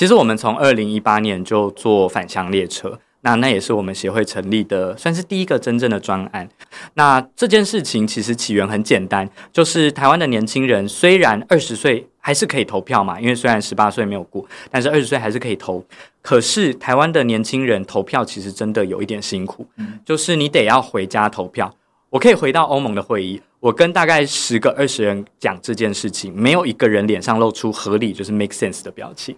其实我们从二零一八年就做返乡列车。那那也是我们协会成立的，算是第一个真正的专案。那这件事情其实起源很简单，就是台湾的年轻人虽然二十岁还是可以投票嘛，因为虽然十八岁没有过，但是二十岁还是可以投。可是台湾的年轻人投票其实真的有一点辛苦，就是你得要回家投票。我可以回到欧盟的会议。我跟大概十个、二十人讲这件事情，没有一个人脸上露出合理就是 make sense 的表情，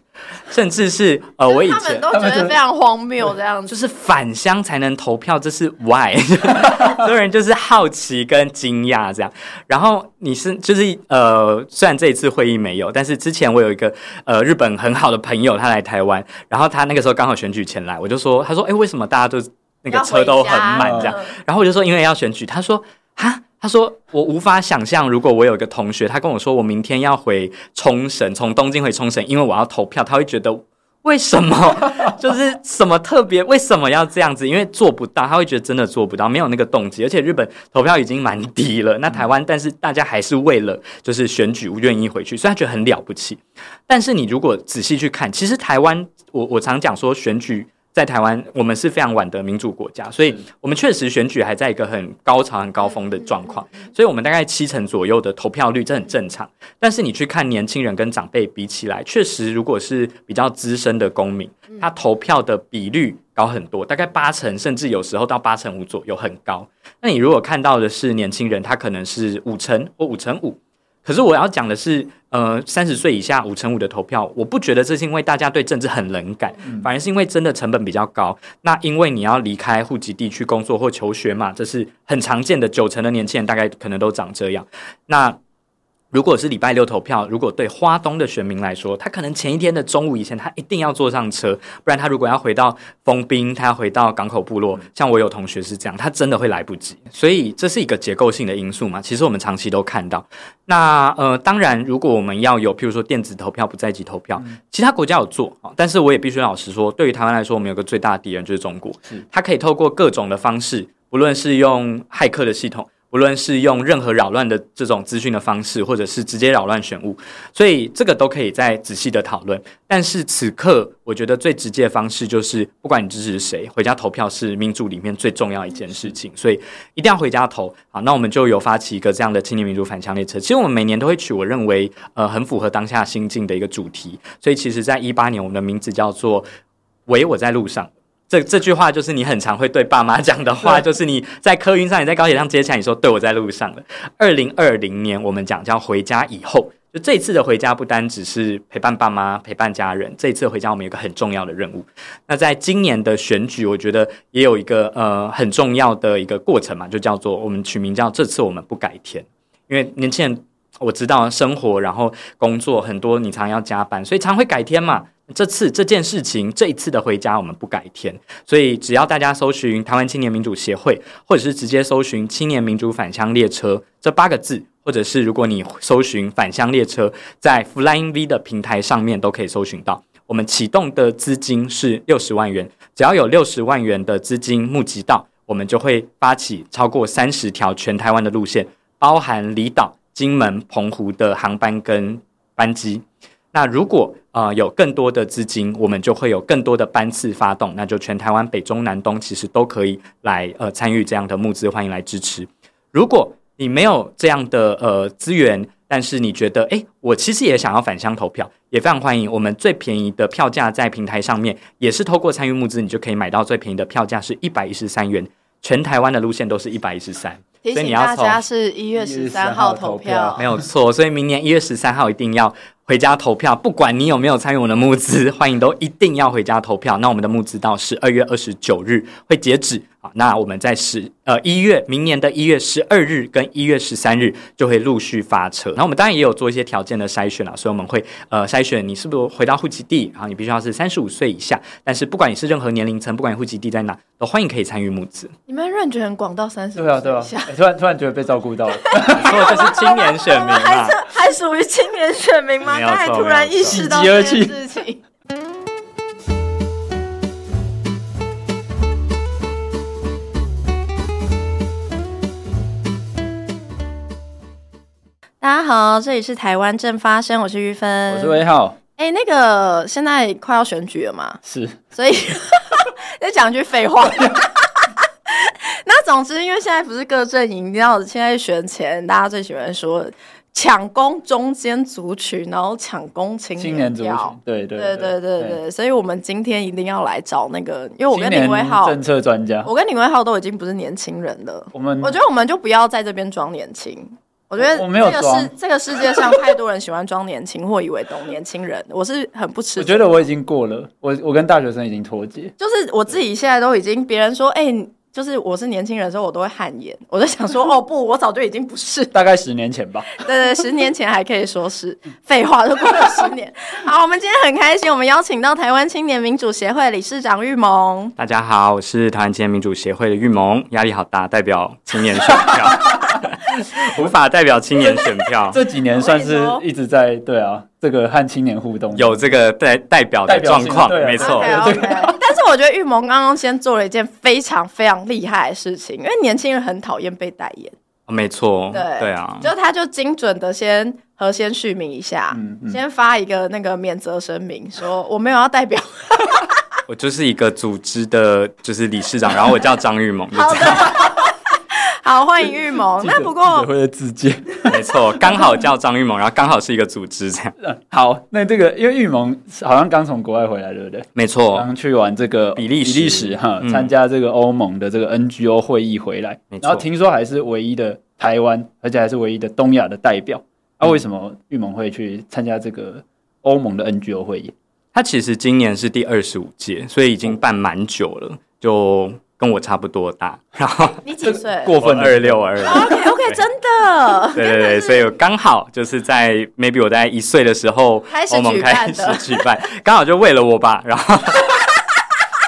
甚至是呃，我以前他们都觉得非常荒谬这样子，就是返乡才能投票，这是 why，所有人就是好奇跟惊讶这样。然后你是就是呃，虽然这一次会议没有，但是之前我有一个呃日本很好的朋友，他来台湾，然后他那个时候刚好选举前来，我就说，他说，哎，为什么大家都那个车都很满这样？然后我就说，因为要选举，他说，哈。他说：“我无法想象，如果我有一个同学，他跟我说我明天要回冲绳，从东京回冲绳，因为我要投票，他会觉得为什么？就是什么特别？为什么要这样子？因为做不到，他会觉得真的做不到，没有那个动机。而且日本投票已经蛮低了，那台湾，但是大家还是为了就是选举愿意回去，所以他觉得很了不起。但是你如果仔细去看，其实台湾，我我常讲说选举。”在台湾，我们是非常晚的民主国家，所以我们确实选举还在一个很高潮、很高峰的状况，所以我们大概七成左右的投票率，这很正常。但是你去看年轻人跟长辈比起来，确实如果是比较资深的公民，他投票的比率高很多，大概八成，甚至有时候到八成五左右，很高。那你如果看到的是年轻人，他可能是五成或五成五。可是我要讲的是，呃，三十岁以下五成五的投票，我不觉得这是因为大家对政治很冷感，反而是因为真的成本比较高。那因为你要离开户籍地去工作或求学嘛，这是很常见的，九成的年轻人大概可能都长这样。那如果是礼拜六投票，如果对花东的选民来说，他可能前一天的中午以前，他一定要坐上车，不然他如果要回到丰滨，他要回到港口部落，像我有同学是这样，他真的会来不及。所以这是一个结构性的因素嘛。其实我们长期都看到。那呃，当然，如果我们要有，譬如说电子投票、不在籍投票，其他国家有做啊，但是我也必须老实说，对于台湾来说，我们有个最大的敌人就是中国，他可以透过各种的方式，不论是用骇客的系统。无论是用任何扰乱的这种资讯的方式，或者是直接扰乱选务，所以这个都可以再仔细的讨论。但是此刻，我觉得最直接的方式就是，不管你支持谁，回家投票是民主里面最重要一件事情，所以一定要回家投。好，那我们就有发起一个这样的青年民主返乡列车。其实我们每年都会取我认为呃很符合当下心境的一个主题，所以其实在一八年，我们的名字叫做“喂，我在路上”。这这句话就是你很常会对爸妈讲的话，就是你在客运上，你在高铁上接起来，你说对，我在路上了。二零二零年，我们讲叫回家以后，就这次的回家不单只是陪伴爸妈、陪伴家人，这一次回家我们有个很重要的任务。那在今年的选举，我觉得也有一个呃很重要的一个过程嘛，就叫做我们取名叫这次我们不改天，因为年轻人我知道生活然后工作很多，你常要加班，所以常会改天嘛。这次这件事情，这一次的回家我们不改天，所以只要大家搜寻台湾青年民主协会，或者是直接搜寻青年民主返乡列车这八个字，或者是如果你搜寻返乡列车，在 Flying V 的平台上面都可以搜寻到。我们启动的资金是六十万元，只要有六十万元的资金募集到，我们就会发起超过三十条全台湾的路线，包含离岛、金门、澎湖的航班跟班机。那如果呃有更多的资金，我们就会有更多的班次发动，那就全台湾北中南东其实都可以来呃参与这样的募资，欢迎来支持。如果你没有这样的呃资源，但是你觉得诶，我其实也想要返乡投票，也非常欢迎。我们最便宜的票价在平台上面，也是透过参与募资，你就可以买到最便宜的票价是一百一十三元，全台湾的路线都是一百一十三。所以你要大家是一月十三号投票，没有错。所以明年一月十三号一定要。回家投票，不管你有没有参与我的募资，欢迎都一定要回家投票。那我们的募资到十二月二十九日会截止啊。那我们在十呃一月明年的一月十二日跟一月十三日就会陆续发车。那我们当然也有做一些条件的筛选了，所以我们会呃筛选你是不是回到户籍地，然后你必须要是三十五岁以下。但是不管你是任何年龄层，不管你户籍地在哪，都欢迎可以参与募资。你们认觉很广到三十岁以下，对啊对啊，突然突然觉得被照顾到了，说的就是青年选民嘛。还属于青年选民吗？刚才突然意识到这件事情。大家好，这里是台湾正发生，我是玉芬，我是威浩。哎，那个现在快要选举了嘛？是，所以 再讲句废话。那总之，因为现在不是各阵营，你知道现在选前，大家最喜欢说抢攻中间族群，然后抢攻青年，青年族群。对对对对对对，所以我们今天一定要来找那个，因为我跟林威浩政策专家，我跟林威浩都已经不是年轻人了。我们我觉得我们就不要在这边装年轻。我觉得这个世这个世界上太多人喜欢装年轻或以为懂年轻人，我是很不吃。我觉得我已经过了，我我跟大学生已经脱节。就是我自己现在都已经，别人说哎、欸，就是我是年轻人的时候，我都会汗颜。我就想说 哦不，我早就已经不是。大概十年前吧。对，对对，十年前还可以说是废话，都过了十年。好，我们今天很开心，我们邀请到台湾青年民主协会理事长玉萌。大家好，我是台湾青年民主协会的玉萌，压力好大，代表青年选票。无法代表青年选票，这几年算是一直在对啊，这个和青年互动。有这个代代表的状况，没错。但是我觉得玉萌刚刚先做了一件非常非常厉害的事情，因为年轻人很讨厌被代言，没错，对。对啊，就他就精准的先和先续名一下，先发一个那个免责声明，说我没有要代表，我就是一个组织的，就是理事长，然后我叫张玉萌，就这样。好，欢迎玉萌。那不过，会的自荐，没错，刚好叫张玉萌，然后刚好是一个组织这样。好，那这个因为玉萌好像刚从国外回来，对不对？没错，刚去完这个比利比利时哈，参加这个欧盟的这个 NGO 会议回来，然后听说还是唯一的台湾，而且还是唯一的东亚的代表。那为什么玉萌会去参加这个欧盟的 NGO 会议？他其实今年是第二十五届，所以已经办蛮久了，就。跟我差不多大，然后你几岁？过分二六二六。OK OK，真的。对对对，所以刚好就是在 maybe 我在一岁的时候，欧盟开始举办，刚好就为了我吧，然后。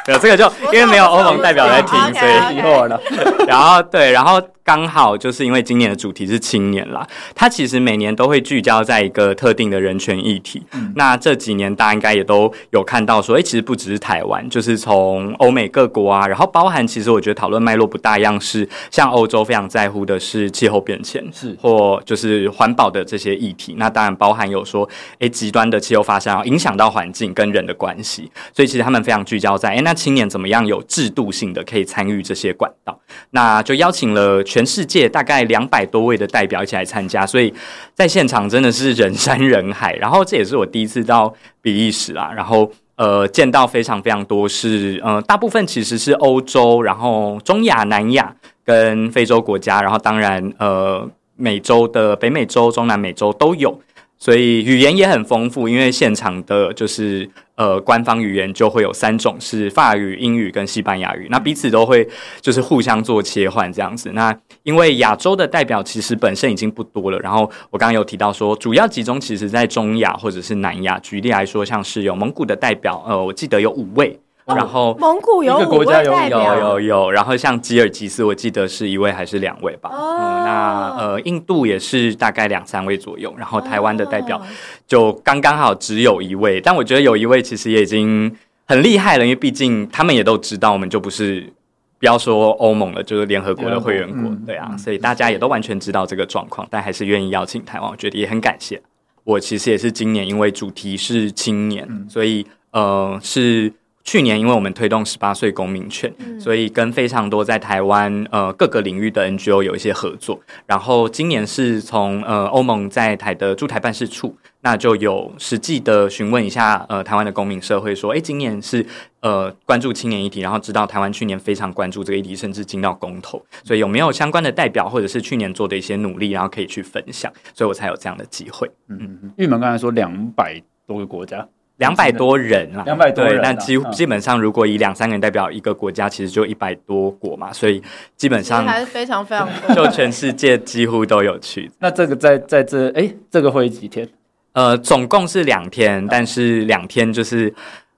有这个就因为没有欧盟代表在听，所以错了。然后对，然后刚好就是因为今年的主题是青年啦，它其实每年都会聚焦在一个特定的人权议题。嗯、那这几年大家应该也都有看到说，哎，其实不只是台湾，就是从欧美各国啊，然后包含其实我觉得讨论脉络不大一样，是像欧洲非常在乎的是气候变迁，是或就是环保的这些议题。那当然包含有说，哎，极端的气候发生影响到环境跟人的关系，所以其实他们非常聚焦在，哎，那。青年怎么样有制度性的可以参与这些管道？那就邀请了全世界大概两百多位的代表一起来参加，所以在现场真的是人山人海。然后这也是我第一次到比利时啦，然后呃见到非常非常多是呃大部分其实是欧洲，然后中亚、南亚跟非洲国家，然后当然呃美洲的北美洲、中南美洲都有。所以语言也很丰富，因为现场的就是呃官方语言就会有三种，是法语、英语跟西班牙语，那彼此都会就是互相做切换这样子。那因为亚洲的代表其实本身已经不多了，然后我刚刚有提到说，主要集中其实在中亚或者是南亚。举例来说，像是有蒙古的代表，呃，我记得有五位。然后蒙古有五位代表，有有有，然后像吉尔吉斯，我记得是一位还是两位吧？哦、嗯，那呃，印度也是大概两三位左右，然后台湾的代表就刚刚好只有一位，但我觉得有一位其实也已经很厉害了，因为毕竟他们也都知道，我们就不是不要说欧盟了，就是联合国的会员国，嗯、对啊，所以大家也都完全知道这个状况，但还是愿意邀请台湾，我觉得也很感谢。我其实也是今年因为主题是青年，嗯、所以呃是。去年，因为我们推动十八岁公民权，嗯、所以跟非常多在台湾呃各个领域的 NGO 有一些合作。然后今年是从呃欧盟在台的驻台办事处，那就有实际的询问一下呃台湾的公民社会，说，哎，今年是呃关注青年议题，然后知道台湾去年非常关注这个议题，甚至进到公投，所以有没有相关的代表或者是去年做的一些努力，然后可以去分享，所以我才有这样的机会。嗯嗯，育萌刚才说两百多个国家。两百多人啊，两百多人，那基基本上，如果以两三个人代表一个国家，其实就一百多国嘛，所以基本上还是非常非常多，就全世界几乎都有去。那这个在在这哎，这个会几天？呃，总共是两天，但是两天就是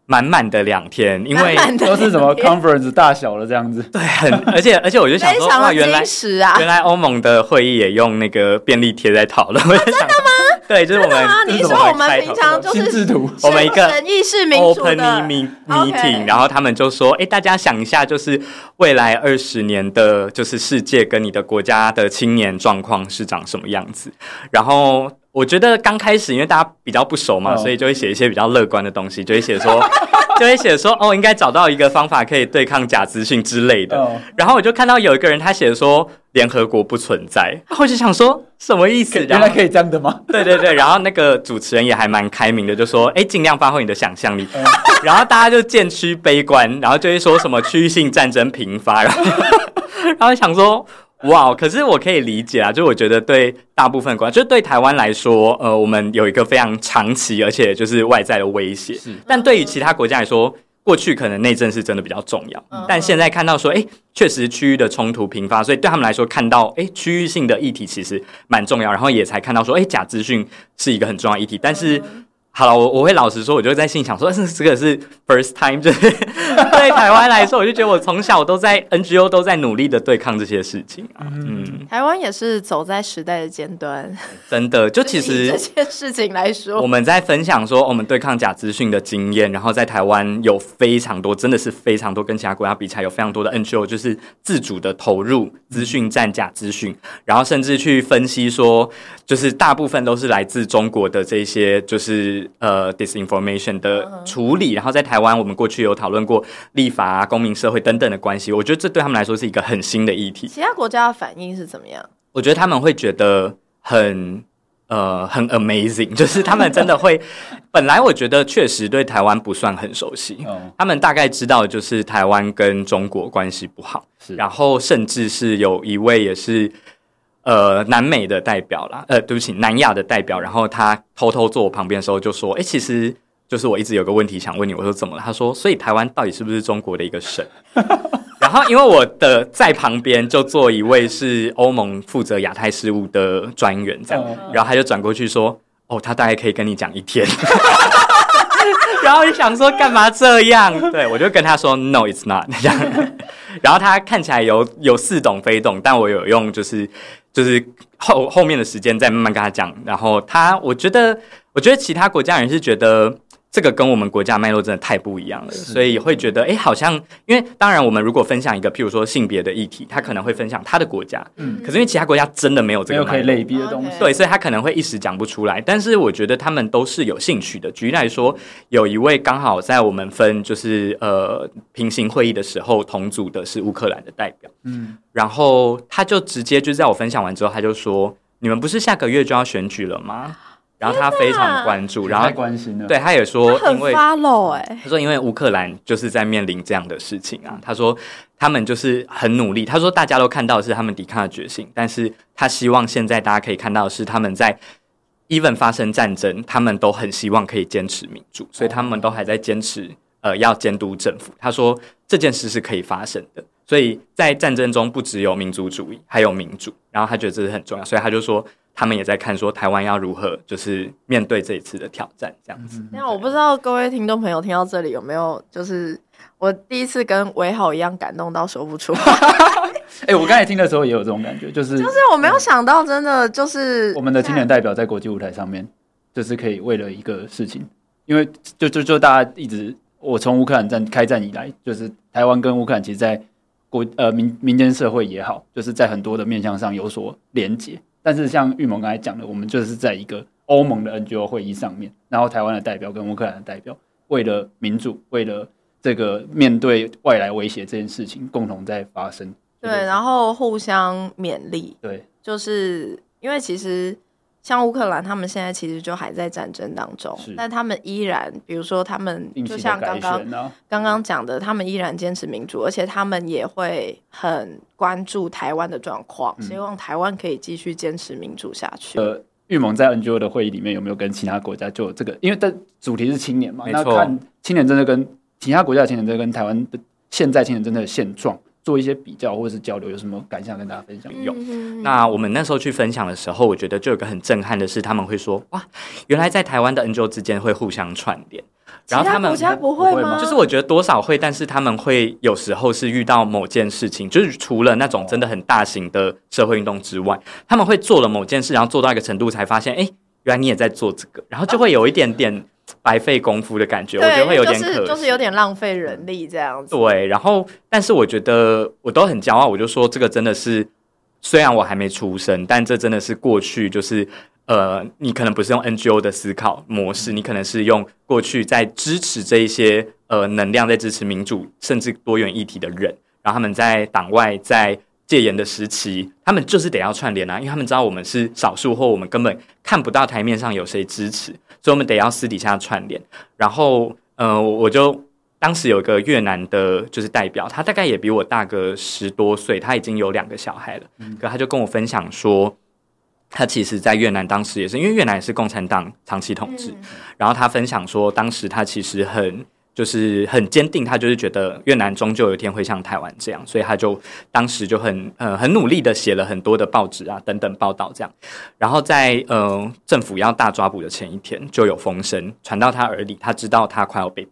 满满的两天，因为都是什么 conference 大小了这样子。对，很而且而且我就想说，哇，原来原来欧盟的会议也用那个便利贴在讨论，我就想。对，就是我们。你说我们平常就是我们一个审议式民主的 open meeting，然后他们就说：“哎，大家想一下，就是未来二十年的，就是世界跟你的国家的青年状况是长什么样子？”然后。我觉得刚开始因为大家比较不熟嘛，oh. 所以就会写一些比较乐观的东西，就会写说，就会写说，哦，应该找到一个方法可以对抗假资讯之类的。Oh. 然后我就看到有一个人他写说联合国不存在，我就想说什么意思？原来可以这样的吗？对对对，然后那个主持人也还蛮开明的，就说，哎，尽量发挥你的想象力。Oh. 然后大家就渐趋悲观，然后就会说什么区域性战争频发，然后然后想说。哇，可是我可以理解啊，就我觉得对大部分国家，就对台湾来说，呃，我们有一个非常长期而且就是外在的威胁。是，但对于其他国家来说，过去可能内政是真的比较重要，嗯、但现在看到说，哎，确实区域的冲突频发，所以对他们来说，看到哎区域性的议题其实蛮重要，然后也才看到说，哎，假资讯是一个很重要议题，但是。好了，我我会老实说，我就在心想说，是 这个是 first time，就是 对台湾来说，我就觉得我从小都在 NGO 都在努力的对抗这些事情啊。嗯，台湾也是走在时代的尖端，真的。就其实 这件事情来说，我们在分享说我们对抗假资讯的经验，然后在台湾有非常多，真的是非常多，跟其他国家比起来有非常多的 NGO 就是自主的投入资讯战假资讯，然后甚至去分析说，就是大部分都是来自中国的这些，就是。呃，disinformation 的处理，然后在台湾，我们过去有讨论过立法啊、公民社会等等的关系。我觉得这对他们来说是一个很新的议题。其他国家的反应是怎么样？我觉得他们会觉得很呃很 amazing，就是他们真的会。本来我觉得确实对台湾不算很熟悉，他们大概知道就是台湾跟中国关系不好，是然后甚至是有一位也是。呃，南美的代表啦，呃，对不起，南亚的代表，然后他偷偷坐我旁边的时候就说：“哎，其实就是我一直有个问题想问你。”我说：“怎么了？”他说：“所以台湾到底是不是中国的一个省？” 然后因为我的在旁边就坐一位是欧盟负责亚太事务的专员，这样，然后他就转过去说：“哦，他大概可以跟你讲一天。”然后就想说干嘛这样？对，我就跟他说：“No, it's not。”这样，然后他看起来有有似懂非懂，但我有用就是。就是后后面的时间再慢慢跟他讲，然后他，我觉得，我觉得其他国家人是觉得。这个跟我们国家脉络真的太不一样了，所以会觉得，哎，好像因为当然，我们如果分享一个，譬如说性别的议题，他可能会分享他的国家，嗯，可是因为其他国家真的没有这个可以类比的东西，对，所以他可能会一时讲不出来。但是我觉得他们都是有兴趣的。举例来说，有一位刚好在我们分就是呃平行会议的时候同组的是乌克兰的代表，嗯，然后他就直接就在我分享完之后，他就说：“你们不是下个月就要选举了吗？”然后他非常关注，然后关心了。对，他也说，因为 follow 哎，他说因为乌克兰就是在面临这样的事情啊。他说他们就是很努力。他说大家都看到的是他们抵抗的决心，但是他希望现在大家可以看到的是他们在 even 发生战争，他们都很希望可以坚持民主，所以他们都还在坚持呃要监督政府。他说这件事是可以发生的，所以在战争中不只有民族主义，还有民主。然后他觉得这是很重要，所以他就说。他们也在看，说台湾要如何就是面对这一次的挑战，这样子。那我不知道各位听众朋友听到这里有没有，就是我第一次跟维好一样感动到说不出话。哎、欸，我刚才听的时候也有这种感觉，就是就是我没有想到，真的就是我们的青年代表在国际舞台上面，就是可以为了一个事情，因为就就就大家一直，我从乌克兰战开战以来，就是台湾跟乌克兰其实，在国呃民民间社会也好，就是在很多的面向上有所连结。但是像玉萌刚才讲的，我们就是在一个欧盟的 NGO 会议上面，然后台湾的代表跟乌克兰的代表，为了民主，为了这个面对外来威胁这件事情，共同在发声。对，然后互相勉励。对，就是因为其实。像乌克兰，他们现在其实就还在战争当中，是但他们依然，比如说他们就像刚刚刚刚讲的，他们依然坚持民主，而且他们也会很关注台湾的状况，嗯、希望台湾可以继续坚持民主下去。呃，玉盟在 NGO 的会议里面有没有跟其他国家就这个？因为的主题是青年嘛，那看青年真的跟其他国家的青年真的跟台湾的现在青年真的现状。做一些比较或者是交流，有什么感想跟大家分享？有。那我们那时候去分享的时候，我觉得就有个很震撼的是，他们会说：“哇，原来在台湾的 NGO 之间会互相串联。”然后他们国家不会吗？就是我觉得多少会，但是他们会有时候是遇到某件事情，就是除了那种真的很大型的社会运动之外，他们会做了某件事，然后做到一个程度才发现，哎，原来你也在做这个，然后就会有一点点。白费功夫的感觉，我觉得会有点可惜，就是，就是有点浪费人力这样子。对，然后但是我觉得我都很骄傲，我就说这个真的是，虽然我还没出生，但这真的是过去就是呃，你可能不是用 NGO 的思考模式，你可能是用过去在支持这一些呃能量，在支持民主甚至多元议题的人，然后他们在党外在戒严的时期，他们就是得要串联啊，因为他们知道我们是少数，或我们根本看不到台面上有谁支持，所以我们得要私底下串联。然后，呃，我就。当时有一个越南的，就是代表，他大概也比我大个十多岁，他已经有两个小孩了。嗯，可他就跟我分享说，他其实，在越南当时也是，因为越南也是共产党长期统治。然后他分享说，当时他其实很，就是很坚定，他就是觉得越南终究有一天会像台湾这样，所以他就当时就很呃很努力的写了很多的报纸啊等等报道这样。然后在呃政府要大抓捕的前一天，就有风声传到他耳里，他知道他快要被捕。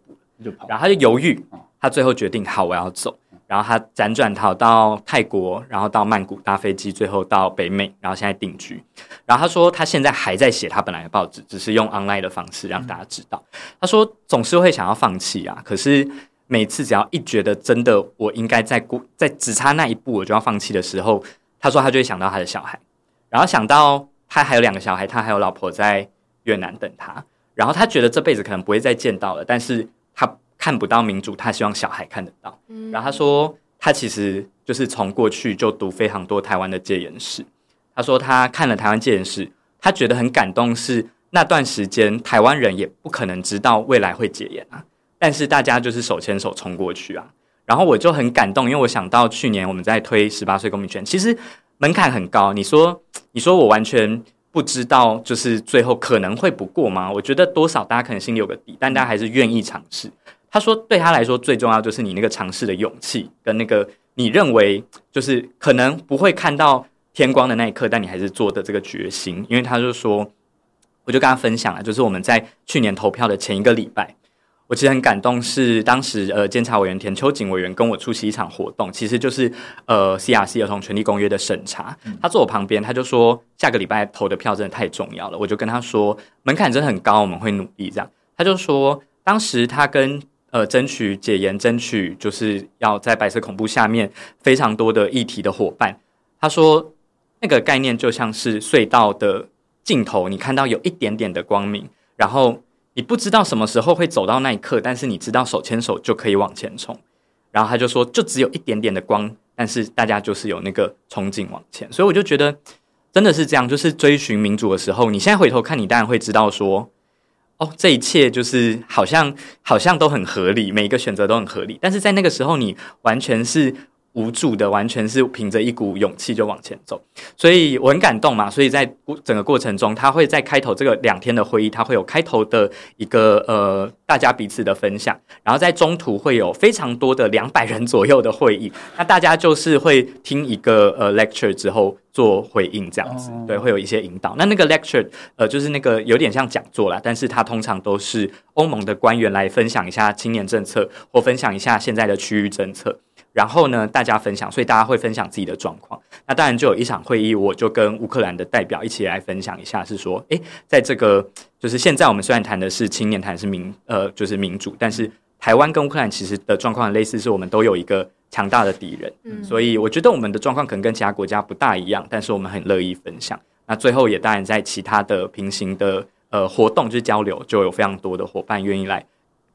然后他就犹豫，他最后决定好，我要走。然后他辗转逃到泰国，然后到曼谷搭飞机，最后到北美，然后现在定居。然后他说他现在还在写他本来的报纸，只是用 online 的方式让大家知道。他说总是会想要放弃啊，可是每次只要一觉得真的我应该在过，在只差那一步我就要放弃的时候，他说他就会想到他的小孩，然后想到他还有两个小孩，他还有老婆在越南等他，然后他觉得这辈子可能不会再见到了，但是。他看不到民主，他希望小孩看得到。嗯，然后他说，他其实就是从过去就读非常多台湾的戒严史。他说他看了台湾戒严史，他觉得很感动，是那段时间台湾人也不可能知道未来会戒严啊，但是大家就是手牵手冲过去啊。然后我就很感动，因为我想到去年我们在推十八岁公民权，其实门槛很高。你说，你说我完全。不知道就是最后可能会不过吗？我觉得多少大家可能心里有个底，但大家还是愿意尝试。他说，对他来说最重要就是你那个尝试的勇气，跟那个你认为就是可能不会看到天光的那一刻，但你还是做的这个决心。因为他就说，我就跟他分享了，就是我们在去年投票的前一个礼拜。我其实很感动，是当时呃监察委员田秋瑾委员跟我出席一场活动，其实就是呃 CRC 儿童权利公约的审查。他坐我旁边，他就说下个礼拜投的票真的太重要了。我就跟他说门槛真的很高，我们会努力这样。他就说当时他跟呃争取解严、争取就是要在白色恐怖下面非常多的议题的伙伴，他说那个概念就像是隧道的尽头，你看到有一点点的光明，然后。你不知道什么时候会走到那一刻，但是你知道手牵手就可以往前冲。然后他就说，就只有一点点的光，但是大家就是有那个冲劲往前。所以我就觉得真的是这样，就是追寻民主的时候，你现在回头看你当然会知道说，哦，这一切就是好像好像都很合理，每一个选择都很合理。但是在那个时候，你完全是。无助的，完全是凭着一股勇气就往前走，所以我很感动嘛。所以在整个过程中，他会在开头这个两天的会议，他会有开头的一个呃大家彼此的分享，然后在中途会有非常多的两百人左右的会议，那大家就是会听一个呃 lecture 之后做回应这样子，对，会有一些引导。那那个 lecture 呃就是那个有点像讲座啦，但是它通常都是欧盟的官员来分享一下青年政策，或分享一下现在的区域政策。然后呢，大家分享，所以大家会分享自己的状况。那当然就有一场会议，我就跟乌克兰的代表一起来分享一下，是说，诶，在这个就是现在我们虽然谈的是青年，谈的是民，呃，就是民主，但是台湾跟乌克兰其实的状况很类似，是我们都有一个强大的敌人。嗯，所以我觉得我们的状况可能跟其他国家不大一样，但是我们很乐意分享。那最后也当然在其他的平行的呃活动就是交流，就有非常多的伙伴愿意来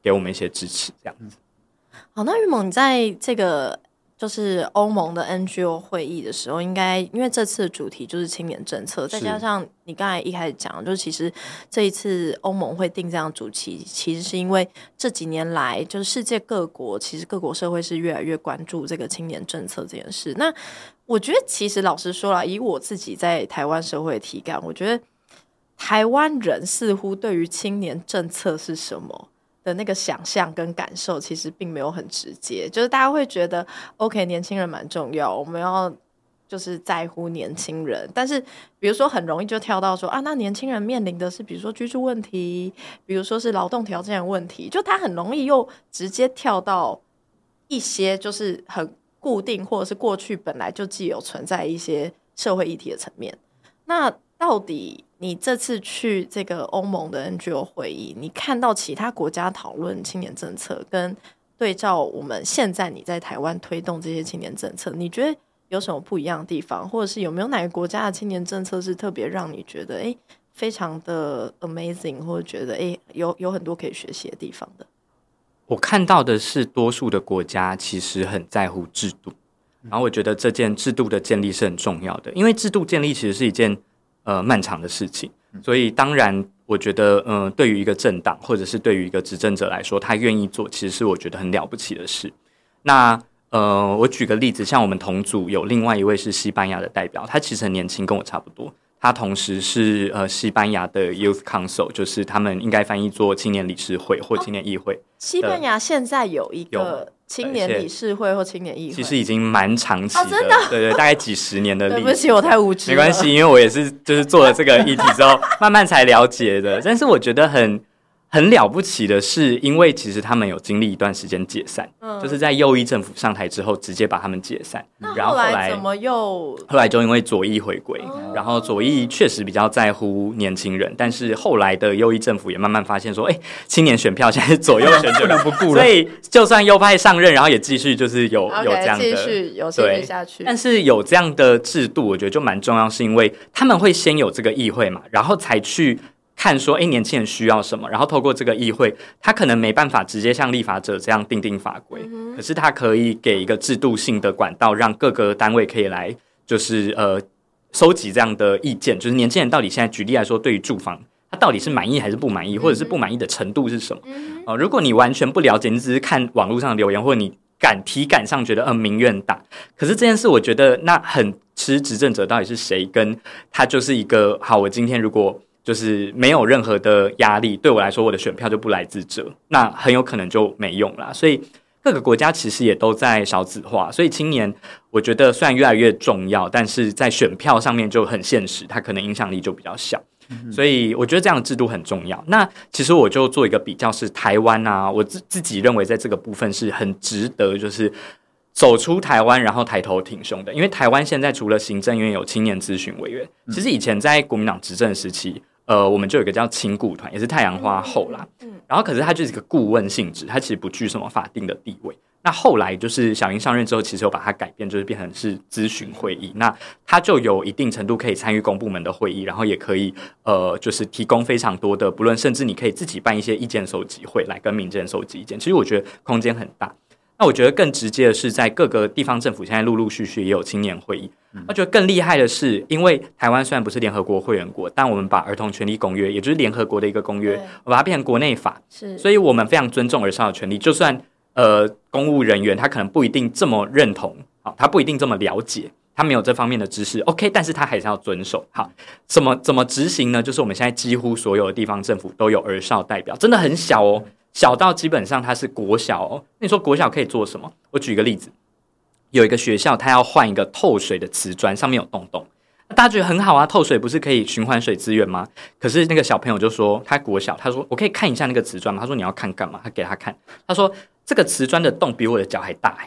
给我们一些支持，这样子。好，那玉萌，你在这个就是欧盟的 NGO 会议的时候，应该因为这次的主题就是青年政策，再加上你刚才一开始讲，就是其实这一次欧盟会定这样主题，其实是因为这几年来，就是世界各国其实各国社会是越来越关注这个青年政策这件事。那我觉得，其实老实说了，以我自己在台湾社会的体感，我觉得台湾人似乎对于青年政策是什么？的那个想象跟感受其实并没有很直接，就是大家会觉得，OK，年轻人蛮重要，我们要就是在乎年轻人。但是，比如说很容易就跳到说啊，那年轻人面临的是，比如说居住问题，比如说是劳动条件的问题，就他很容易又直接跳到一些就是很固定或者是过去本来就既有存在一些社会议题的层面。那到底？你这次去这个欧盟的 NGO 会议，你看到其他国家讨论青年政策，跟对照我们现在你在台湾推动这些青年政策，你觉得有什么不一样的地方，或者是有没有哪个国家的青年政策是特别让你觉得，诶，非常的 amazing，或者觉得哎，有有很多可以学习的地方的？我看到的是，多数的国家其实很在乎制度，然后我觉得这件制度的建立是很重要的，因为制度建立其实是一件呃漫长的事情，所以当然我觉得，嗯、呃，对于一个政党或者是对于一个执政者来说，他愿意做，其实是我觉得很了不起的事。那呃，我举个例子，像我们同组有另外一位是西班牙的代表，他其实很年轻，跟我差不多。他同时是呃西班牙的 Youth Council，就是他们应该翻译做青年理事会或青年议会。哦、西班牙现在有一个青年理事会或青年议会，其实已经蛮长期的，哦、真的对，对对，大概几十年的 历史。对不起，我太无知。没关系，因为我也是就是做了这个议题之后，慢慢才了解的。但是我觉得很。很了不起的是，因为其实他们有经历一段时间解散，嗯，就是在右翼政府上台之后，直接把他们解散。然后来怎么又？后来就因为左翼回归，嗯，然后左翼确实比较在乎年轻人，但是后来的右翼政府也慢慢发现说，哎，青年选票现在是左右选就 不顾了，所以就算右派上任，然后也继续就是有 okay, 有这样的继续有下去。但是有这样的制度，我觉得就蛮重要，是因为他们会先有这个议会嘛，然后才去。看说，哎，年轻人需要什么？然后透过这个议会，他可能没办法直接像立法者这样定定法规，嗯，可是他可以给一个制度性的管道，让各个单位可以来，就是呃，收集这样的意见。就是年轻人到底现在，举例来说，对于住房，他到底是满意还是不满意，或者是不满意的程度是什么？呃，如果你完全不了解，你只是看网络上的留言，或者你感体感上觉得，嗯，民怨大。可是这件事，我觉得那很吃执政者到底是谁，跟他就是一个好。我今天如果。就是没有任何的压力，对我来说，我的选票就不来自这，那很有可能就没用啦。所以各个国家其实也都在少子化，所以青年我觉得虽然越来越重要，但是在选票上面就很现实，它可能影响力就比较小。所以我觉得这样的制度很重要。那其实我就做一个比较，是台湾啊，我自自己认为在这个部分是很值得，就是走出台湾，然后抬头挺胸的。因为台湾现在除了行政院有青年咨询委员，其实以前在国民党执政时期。呃，我们就有一个叫青顾团，也是太阳花后啦。嗯，然后可是它就是一个顾问性质，它其实不具什么法定的地位。那后来就是小英上任之后，其实有把它改变，就是变成是咨询会议。那它就有一定程度可以参与公部门的会议，然后也可以呃，就是提供非常多的，不论甚至你可以自己办一些意见收集会来跟民间收集意见。其实我觉得空间很大。那我觉得更直接的是，在各个地方政府现在陆陆续续也有青年会议。我觉得更厉害的是，因为台湾虽然不是联合国会员国，但我们把儿童权利公约，也就是联合国的一个公约，我把它变成国内法。是，所以我们非常尊重儿少的权利。就算呃，公务人员他可能不一定这么认同，好，他不一定这么了解，他没有这方面的知识。OK，但是他还是要遵守。好，怎么怎么执行呢？就是我们现在几乎所有的地方政府都有儿少代表，真的很小哦。小到基本上它是国小哦，那你说国小可以做什么？我举个例子，有一个学校，它要换一个透水的瓷砖，上面有洞洞，大家觉得很好啊，透水不是可以循环水资源吗？可是那个小朋友就说，他国小，他说我可以看一下那个瓷砖吗？他说你要看干嘛？他给他看，他说这个瓷砖的洞比我的脚还大，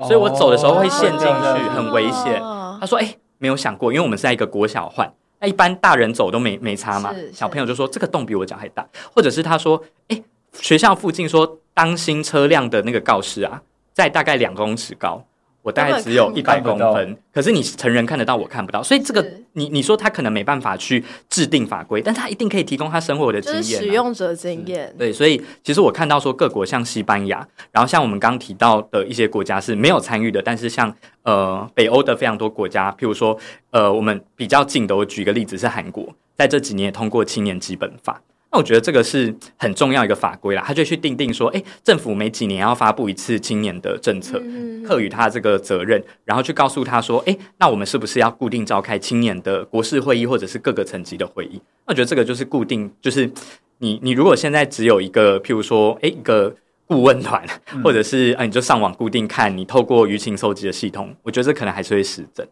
所以我走的时候会陷进去，很危险。他说，哎，没有想过，因为我们是在一个国小换，那一般大人走都没没差嘛，小朋友就说这个洞比我脚还大，或者是他说，哎。学校附近说，当心车辆的那个告示啊，在大概两公尺高，我大概只有一百公分，可是你成人看得到，我看不到，所以这个你你说他可能没办法去制定法规，但他一定可以提供他生活的经验、啊，就是、使用者经验。对，所以其实我看到说各国像西班牙，然后像我们刚刚提到的一些国家是没有参与的，但是像呃北欧的非常多国家，譬如说呃我们比较近的，我举个例子是韩国，在这几年也通过青年基本法。那我觉得这个是很重要一个法规啦，他就去定定说，哎，政府每几年要发布一次青年的政策，课予他这个责任，然后去告诉他说，哎，那我们是不是要固定召开青年的国事会议或者是各个层级的会议？那我觉得这个就是固定，就是你你如果现在只有一个，譬如说，哎，一个顾问团，或者是啊，你就上网固定看，你透过舆情收集的系统，我觉得这可能还是会失真。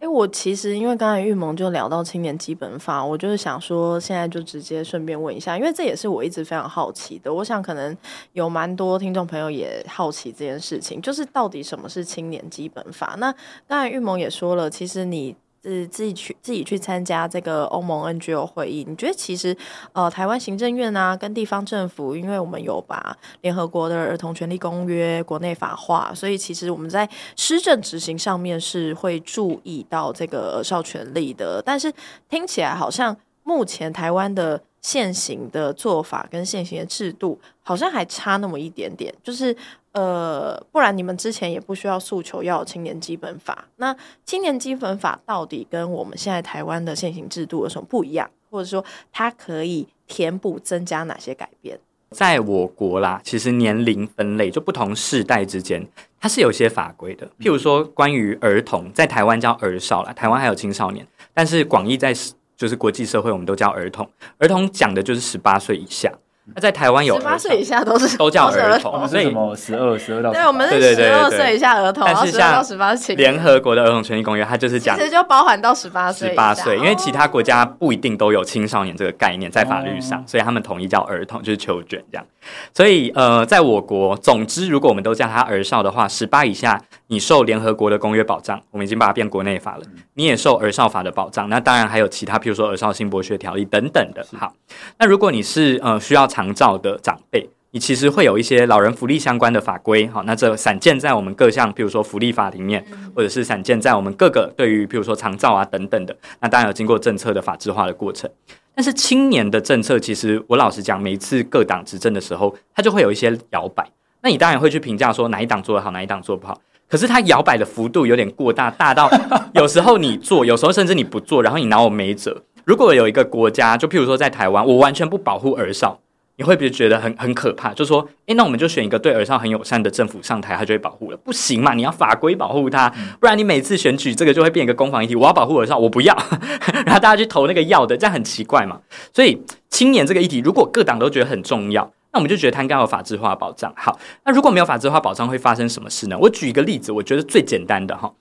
哎、我其实因为刚才玉萌就聊到青年基本法，我就是想说，现在就直接顺便问一下，因为这也是我一直非常好奇的。我想可能有蛮多听众朋友也好奇这件事情，就是到底什么是青年基本法？那刚才玉萌也说了，其实你。是自己去自己去参加这个欧盟 NGO 会议，你觉得其实呃台湾行政院啊跟地方政府，因为我们有把联合国的儿童权利公约国内法化，所以其实我们在施政执行上面是会注意到这个少权利的。但是听起来好像目前台湾的现行的做法跟现行的制度好像还差那么一点点，就是呃，不然你们之前也不需要诉求要有青年基本法。那青年基本法到底跟我们现在台湾的现行制度有什么不一样？或者说它可以填补增加哪些改变？在我国啦，其实年龄分类就不同世代之间，它是有些法规的。譬如说，关于儿童，在台湾叫儿少啦，台湾还有青少年，但是广义在就是国际社会，我们都叫儿童。儿童讲的就是十八岁以下。那在台湾有十八岁以下都是都叫儿童，所以什么？十二、十二到对，我们是十二岁以下儿童，但是像联合国的儿童权益公约，它就是讲其实就包含到十八岁。十八岁，因为其他国家不一定都有青少年这个概念在法律上，所以他们统一叫儿童，就是 children 这样。所以呃，在我国，总之如果我们都叫他儿少的话，十八以下你受联合国的公约保障，我们已经把它变国内法了，你也受儿少法的保障。那当然还有其他，譬如说儿少性剥削条例等等的。好，那如果你是呃需要长照的长辈，你其实会有一些老人福利相关的法规，好，那这散见在我们各项，比如说福利法里面，或者是散见在我们各个对于比如说长照啊等等的，那当然有经过政策的法制化的过程。但是青年的政策，其实我老实讲，每一次各党执政的时候，它就会有一些摇摆。那你当然会去评价说哪一党做得好，哪一党做不好。可是它摇摆的幅度有点过大，大到 有时候你做，有时候甚至你不做，然后你拿我没辙。如果有一个国家，就譬如说在台湾，我完全不保护儿少。你会不会觉得很很可怕？就说，诶，那我们就选一个对儿少很友善的政府上台，他就会保护了？不行嘛，你要法规保护他，不然你每次选举这个就会变一个攻防议题。我要保护儿少，我不要，然后大家去投那个要的，这样很奇怪嘛。所以青年这个议题，如果各党都觉得很重要，那我们就觉得它应该有法制化保障。好，那如果没有法制化保障，会发生什么事呢？我举一个例子，我觉得最简单的哈，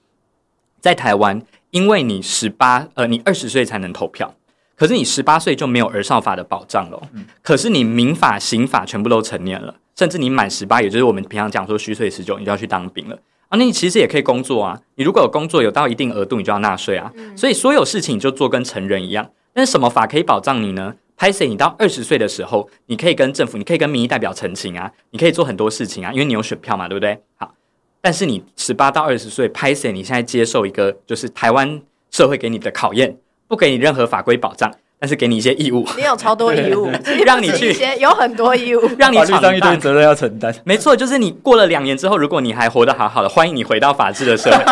在台湾，因为你十八，呃，你二十岁才能投票。可是你十八岁就没有儿少法的保障了。可是你民法、刑法全部都成年了，甚至你满十八，也就是我们平常讲说虚岁十九，你就要去当兵了啊。那你其实也可以工作啊。你如果有工作有到一定额度，你就要纳税啊。所以所有事情你就做跟成人一样。但是什么法可以保障你呢？拍谢你到二十岁的时候，你可以跟政府，你可以跟民意代表澄清啊，你可以做很多事情啊，因为你有选票嘛，对不对？好，但是你十八到二十岁拍谢，你现在接受一个就是台湾社会给你的考验。不给你任何法规保障，但是给你一些义务。你有超多义务，让你去有很多义务，让你法律上一堆责任要承担。没错，就是你过了两年之后，如果你还活得好好的，欢迎你回到法治的社会。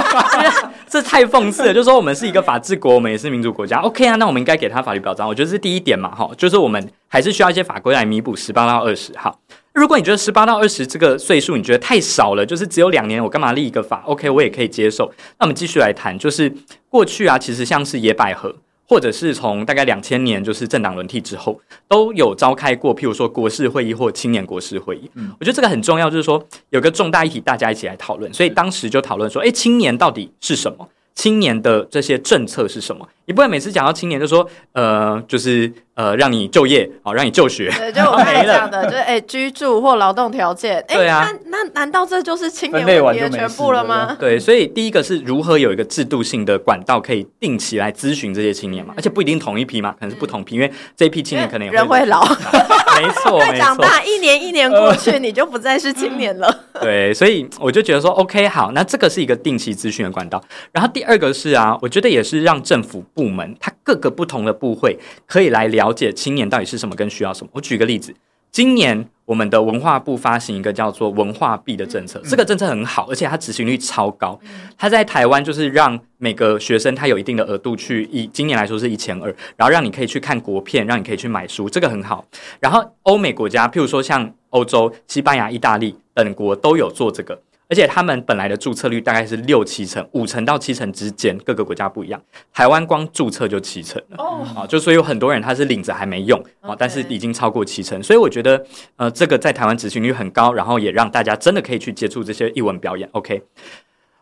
这太讽刺了，就是说我们是一个法治国，我们也是民主国家。OK 啊，那我们应该给他法律保障。我觉得是第一点嘛，哈，就是我们还是需要一些法规来弥补十八到二十。好，如果你觉得十八到二十这个岁数你觉得太少了，就是只有两年，我干嘛立一个法？OK，我也可以接受。那我们继续来谈，就是过去啊，其实像是野百合。或者是从大概两千年，就是政党轮替之后，都有召开过，譬如说国事会议或青年国事会议。嗯，我觉得这个很重要，就是说有个重大议题，大家一起来讨论。所以当时就讨论说，哎，青年到底是什么？青年的这些政策是什么？你不会每次讲到青年就说，呃，就是呃，让你就业，好，让你就学。对，就我刚才讲的，就是哎，居住或劳动条件。对啊，那那难道这就是青年问题的全部了吗？对，所以第一个是如何有一个制度性的管道，可以定期来咨询这些青年嘛，而且不一定同一批嘛，可能是不同批，因为这一批青年可能人会老，没错，没长大一年一年过去，你就不再是青年了。对，所以我就觉得说，OK，好，那这个是一个定期资讯的管道。然后第二个是啊，我觉得也是让政府部门。它各个不同的部会可以来了解青年到底是什么跟需要什么。我举个例子，今年我们的文化部发行一个叫做文化币的政策，这个政策很好，而且它执行率超高。它在台湾就是让每个学生他有一定的额度去，以今年来说是一千二，然后让你可以去看国片，让你可以去买书，这个很好。然后欧美国家，譬如说像欧洲、西班牙、意大利等国都有做这个。而且他们本来的注册率大概是六七成，五成到七成之间，各个国家不一样。台湾光注册就七成了哦，啊，就所以有很多人他是领着还没用啊，但是已经超过七成。所以我觉得，呃，这个在台湾执行率很高，然后也让大家真的可以去接触这些艺文表演。OK，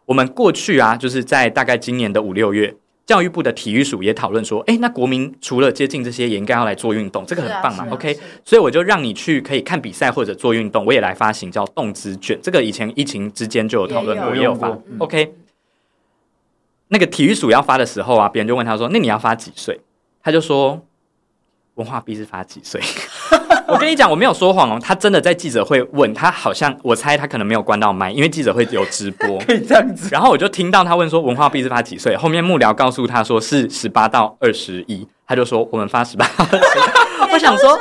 我们过去啊，就是在大概今年的五六月。教育部的体育署也讨论说，哎，那国民除了接近这些，也应该要来做运动，这个很棒嘛。OK，所以我就让你去可以看比赛或者做运动，我也来发行叫动资券，这个以前疫情之间就有讨论过，也有发。OK，那个体育署要发的时候啊，别人就问他说，那你要发几岁？他就说，文化币是发几岁？我跟你讲，我没有说谎哦，他真的在记者会问他，好像我猜他可能没有关到麦，因为记者会有直播，可以这样子。然后我就听到他问说，文化币是发几岁？后面幕僚告诉他说是十八到二十一，他就说我们发十八到二十。我想说，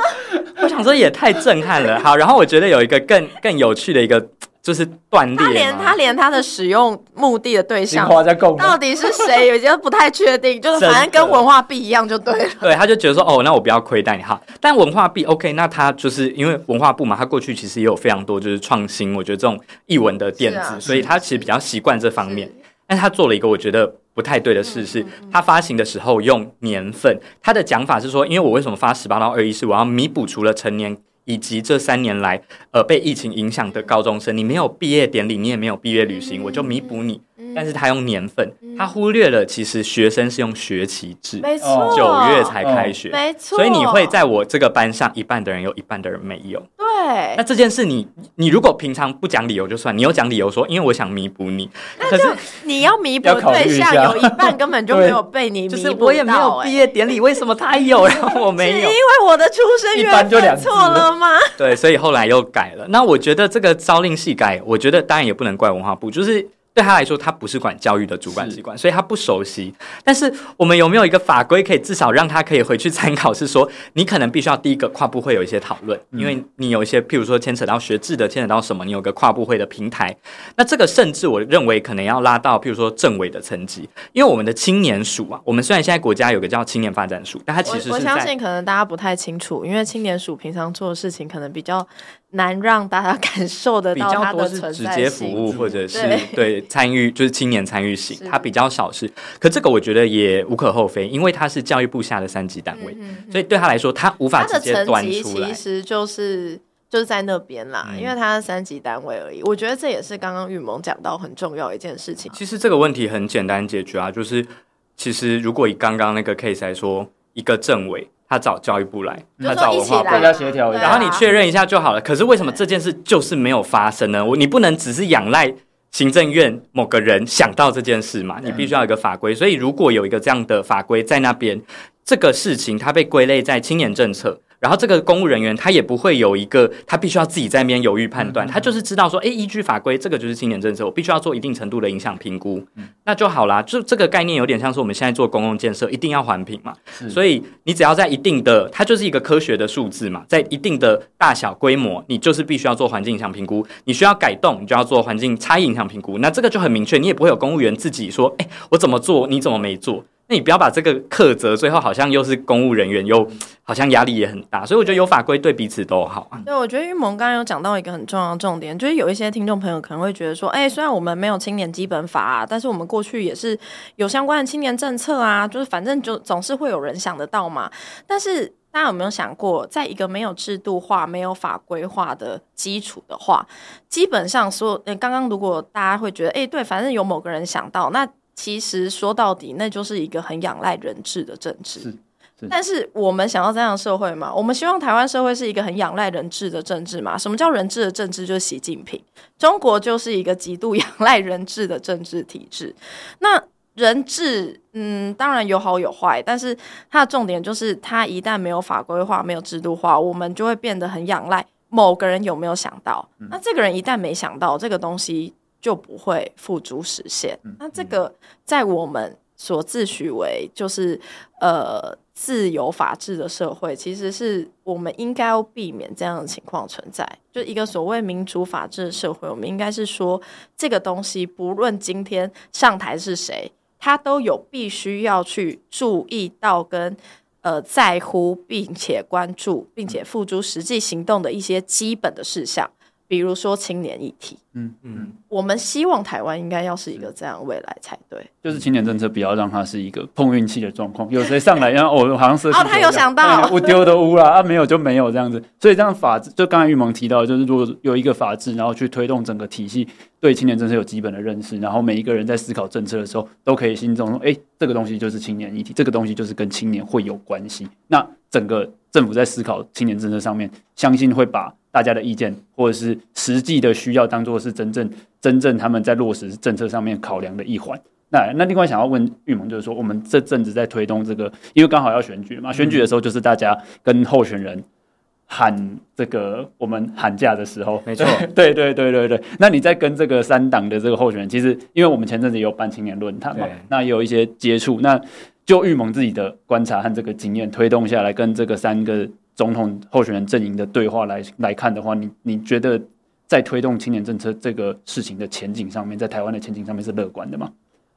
我想说也太震撼了。好，然后我觉得有一个更更有趣的一个。就是断裂，他连他连他的使用目的的对象到底是谁，有些不太确定。就是反正跟文化币一样就对了。对，他就觉得说，哦，那我不要亏待你哈。但文化币 OK，那他就是因为文化部嘛，他过去其实也有非常多就是创新，我觉得这种译文的电子，啊、所以他其实比较习惯这方面。但他做了一个我觉得不太对的事，是他发行的时候用年份。他的讲法是说，因为我为什么发十八到二一，是我要弥补除了成年。以及这三年来，呃，被疫情影响的高中生，你没有毕业典礼，你也没有毕业旅行，我就弥补你。但是他用年份，他忽略了其实学生是用学期制，没错，九月才开学，没错，所以你会在我这个班上，一半的人有，一半的人没有。对，那这件事你你如果平常不讲理由就算，你有讲理由说，因为我想弥补你，可是你要弥补对象有一半根本就没有 被你弥补到，就是我也没有毕业典礼，为什么他有，然后我没有？是因为我的出生月份错了吗？对，所以后来又改了。那我觉得这个朝令夕改，我觉得当然也不能怪文化部，就是。对他来说，他不是管教育的主管机关，所以他不熟悉。但是我们有没有一个法规，可以至少让他可以回去参考？是说，你可能必须要第一个跨部会有一些讨论，因为你有一些，譬如说牵扯到学制的，牵扯到什么，你有个跨部会的平台。那这个甚至我认为可能要拉到譬如说政委的层级，因为我们的青年署啊，我们虽然现在国家有个叫青年发展署，但它其实我相信可能大家不太清楚，因为青年署平常做的事情可能比较。难让大家感受得到它的存在性，比较多是直接服务或者是对参与，就是青年参与型，它比较少是。可这个我觉得也无可厚非，因为它是教育部下的三级单位，嗯嗯、所以对他来说，他无法直接端出来。其实就是就是在那边啦，嗯、因为它是三级单位而已。我觉得这也是刚刚雨萌讲到很重要一件事情。其实这个问题很简单解决啊，就是其实如果以刚刚那个 case 来说，一个政委。他找教育部来，他找文化部，大家协调一下，然后你确认一下就好了。可是为什么这件事就是没有发生呢？我你不能只是仰赖行政院某个人想到这件事嘛？你必须要有一个法规。所以如果有一个这样的法规在那边，这个事情它被归类在青年政策。然后这个公务人员他也不会有一个，他必须要自己在那边犹豫判断，他就是知道说，哎，依据法规，这个就是青年政策，我必须要做一定程度的影响评估，那就好啦。就这个概念有点像是我们现在做公共建设，一定要环评嘛。所以你只要在一定的，它就是一个科学的数字嘛，在一定的大小规模，你就是必须要做环境影响评估。你需要改动，你就要做环境差异影响评估。那这个就很明确，你也不会有公务员自己说，哎，我怎么做，你怎么没做。那你不要把这个苛责，最后好像又是公务人员，又好像压力也很大，所以我觉得有法规对彼此都好。对，我觉得玉萌刚刚有讲到一个很重要的重点，就是有一些听众朋友可能会觉得说，哎，虽然我们没有青年基本法啊，但是我们过去也是有相关的青年政策啊，就是反正就总是会有人想得到嘛。但是大家有没有想过，在一个没有制度化、没有法规化的基础的话，基本上说，诶，刚刚如果大家会觉得，哎，对，反正有某个人想到那。其实说到底，那就是一个很仰赖人治的政治。是，但是我们想要这样的社会嘛？我们希望台湾社会是一个很仰赖人治的政治嘛？什么叫人治的政治？就是习近平。中国就是一个极度仰赖人治的政治体制。那人治，嗯，当然有好有坏，但是它的重点就是，它一旦没有法规化、没有制度化，我们就会变得很仰赖某个人有没有想到。嗯。那这个人一旦没想到这个东西。就不会付诸实现。那这个在我们所自诩为就是呃自由法治的社会，其实是我们应该要避免这样的情况存在。就一个所谓民主法治的社会，我们应该是说这个东西，不论今天上台是谁，他都有必须要去注意到跟呃在乎，并且关注，并且付诸实际行动的一些基本的事项。比如说青年议题，嗯嗯，我们希望台湾应该要是一个这样未来才对。就是青年政策不要让它是一个碰运气的状况，有谁上来，然后我好像是哦，他有想到，我丢的乌啦，啊没有就没有这样子。所以这样法治，就刚才玉萌提到，就是如果有一个法治，然后去推动整个体系，对青年政策有基本的认识，然后每一个人在思考政策的时候，都可以心中说，哎，这个东西就是青年议题，这个东西就是跟青年会有关系。那整个政府在思考青年政策上面，相信会把。大家的意见，或者是实际的需要，当做是真正真正他们在落实政策上面考量的一环。那那另外想要问玉萌，就是说我们这阵子在推动这个，因为刚好要选举嘛，选举的时候就是大家跟候选人喊这个我们喊价的时候，没错，对对对对对。那你在跟这个三党的这个候选人，其实因为我们前阵子也有办青年论坛嘛，那也有一些接触。那就玉萌自己的观察和这个经验推动下来，跟这个三个总统候选人阵营的对话来来看的话，你你觉得在推动青年政策这个事情的前景上面，在台湾的前景上面是乐观的吗？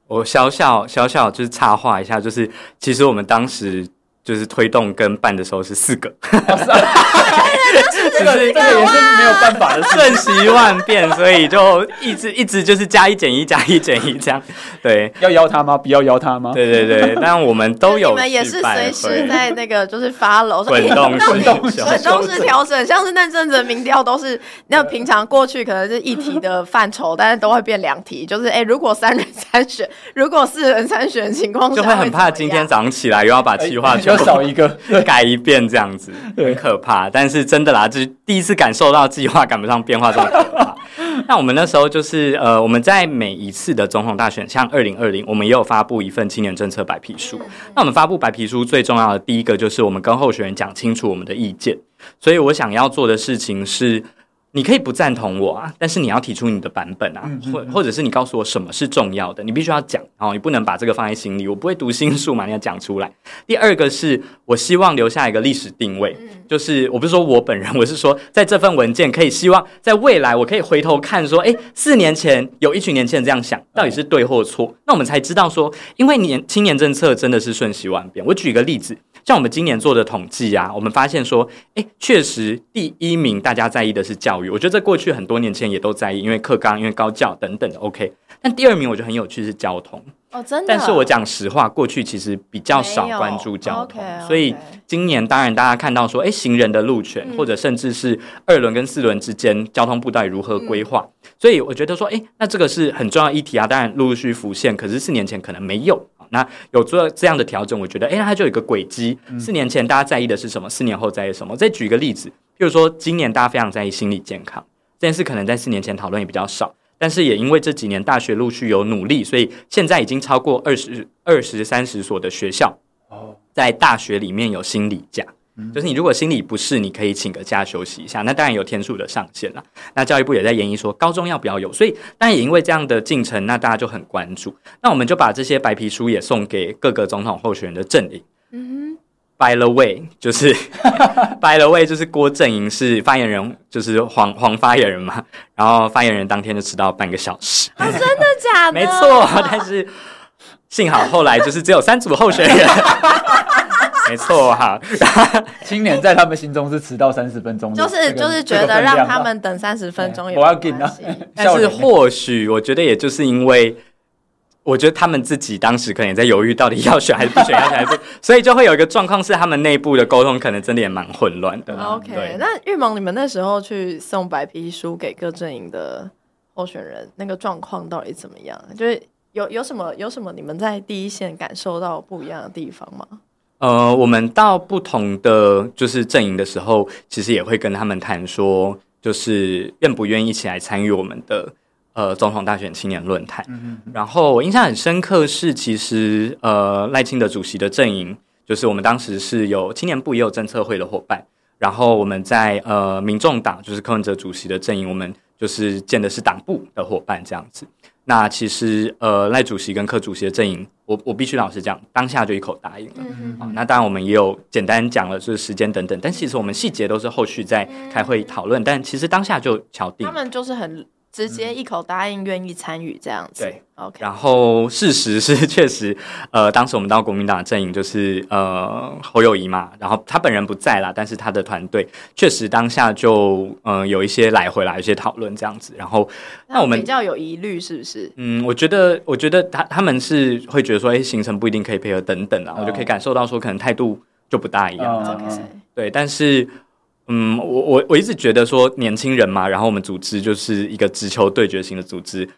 我小小小小就是插话一下，就是其实我们当时。就是推动跟办的时候是四个，只是这个也是没有办法的，瞬息万变，所以就一直一直就是加一减一加一减一这样。对，要邀他吗？不要邀他吗？对对对，但 我们都有。你们也是随时在那个就是发楼 滚动滚动滚动式调整，像是那阵子民调都是那平常过去可能是一题的范畴，但是都会变两题，就是哎，如果三人参选，如果四人参选的情况下，就会很怕今天早上起来又要把计划多少一个 改一遍这样子，很可怕。但是真的啦，就是第一次感受到计划赶不上变化这么可怕。那我们那时候就是呃，我们在每一次的总统大选，像二零二零，我们也有发布一份青年政策白皮书。那我们发布白皮书最重要的第一个就是我们跟候选人讲清楚我们的意见。所以我想要做的事情是。你可以不赞同我啊，但是你要提出你的版本啊，或、嗯嗯、或者是你告诉我什么是重要的，你必须要讲哦，你不能把这个放在心里。我不会读心术嘛，你要讲出来。第二个是我希望留下一个历史定位，嗯、就是我不是说我本人，我是说在这份文件可以希望在未来我可以回头看说，诶，四年前有一群年轻人这样想，到底是对或错？那我们才知道说，因为年青年政策真的是瞬息万变。我举一个例子。像我们今年做的统计啊，我们发现说，诶，确实第一名大家在意的是教育。我觉得这过去很多年前也都在意，因为课纲、因为高教等等的。OK，但第二名我觉得很有趣是交通。哦，真的。但是我讲实话，过去其实比较少关注交通，所以今年当然大家看到说，诶，行人的路权，或者甚至是二轮跟四轮之间交通部到底如何规划，所以我觉得说，诶，那这个是很重要议题啊。当然陆陆续续浮现，可是四年前可能没有。那有做这样的调整，我觉得，哎，那它就有一个轨迹。四年前大家在意的是什么？四年后在意什么？再举一个例子，譬如说，今年大家非常在意心理健康这件事，可能在四年前讨论也比较少，但是也因为这几年大学陆续有努力，所以现在已经超过二十二十三十所的学校，在大学里面有心理假。就是你如果心理不适，你可以请个假休息一下。那当然有天数的上限了。那教育部也在研议说，高中要不要有？所以当然也因为这样的进程，那大家就很关注。那我们就把这些白皮书也送给各个总统候选人的阵营。嗯哼，By the way，就是 By the way，就是郭正莹是发言人，就是黄黄发言人嘛。然后发言人当天就迟到半个小时。啊，真的假的？没错，但是幸好后来就是只有三组候选人。没错哈，青年在他们心中是迟到三十分钟，就是就是觉得让他们等三十分钟也没关系。但是或许我觉得也就是因为，我觉得他们自己当时可能也在犹豫到底要选还是不选，要选还是不，所以就会有一个状况是他们内部的沟通可能真的也蛮混乱的。OK，那玉萌，你们那时候去送白皮书给各阵营的候选人，那个状况到底怎么样？就是有有什么有什么你们在第一线感受到不一样的地方吗？呃，我们到不同的就是阵营的时候，其实也会跟他们谈说，就是愿不愿意一起来参与我们的呃总统大选青年论坛。嗯。然后我印象很深刻是，其实呃赖清德主席的阵营，就是我们当时是有青年部也有政策会的伙伴，然后我们在呃民众党就是柯文哲主席的阵营，我们就是建的是党部的伙伴这样子。那其实，呃，赖主席跟柯主席的阵营，我我必须老实讲，当下就一口答应了。嗯、哼那当然，我们也有简单讲了，就是时间等等，但其实我们细节都是后续在开会讨论。嗯、但其实当下就敲定，他们就是很。直接一口答应愿意参与这样子，对，OK。然后事实是确实，呃，当时我们到国民党的阵营就是呃侯友谊嘛，然后他本人不在啦，但是他的团队确实当下就呃有一些来回来一些讨论这样子。然后那我们比较有疑虑是不是？嗯，我觉得我觉得他他们是会觉得说，哎，行程不一定可以配合等等啊，oh. 我就可以感受到说，可能态度就不大一样。Oh. 对，但是。嗯，我我我一直觉得说年轻人嘛，然后我们组织就是一个直球对决型的组织，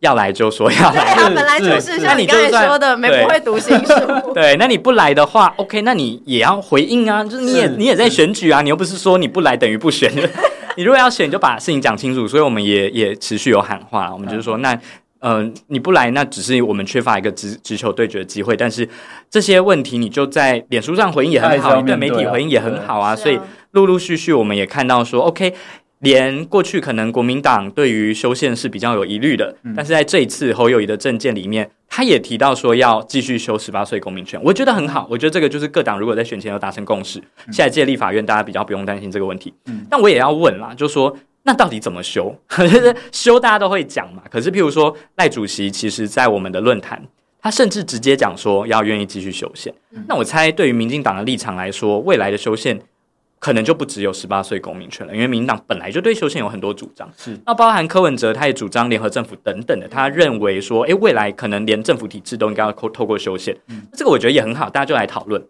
要来就说要来。对啊，本来就是像你刚才说的，没不会读心术。对，那你不来的话，OK，那你也要回应啊，就是你也你也在选举啊，你又不是说你不来等于不选。你如果要选，你就把事情讲清楚。所以我们也也持续有喊话，我们就是说那。呃，你不来，那只是我们缺乏一个直直球对决的机会。但是这些问题，你就在脸书上回应也很好，对媒体回应也很好啊。所以陆陆续续我们也看到说，OK。连过去可能国民党对于修宪是比较有疑虑的，嗯、但是在这一次侯友谊的政见里面，他也提到说要继续修十八岁公民权，我觉得很好。我觉得这个就是各党如果在选前有达成共识，嗯、下一届立法院大家比较不用担心这个问题。嗯、但我也要问啦，就说那到底怎么修？修大家都会讲嘛。可是譬如说赖主席，其实在我们的论坛，他甚至直接讲说要愿意继续修宪。嗯、那我猜对于民进党的立场来说，未来的修宪。可能就不只有十八岁公民权了，因为民进党本来就对修宪有很多主张，是那包含柯文哲，他也主张联合政府等等的，他认为说，诶，未来可能连政府体制都应该要透透过修宪，嗯，这个我觉得也很好，大家就来讨论。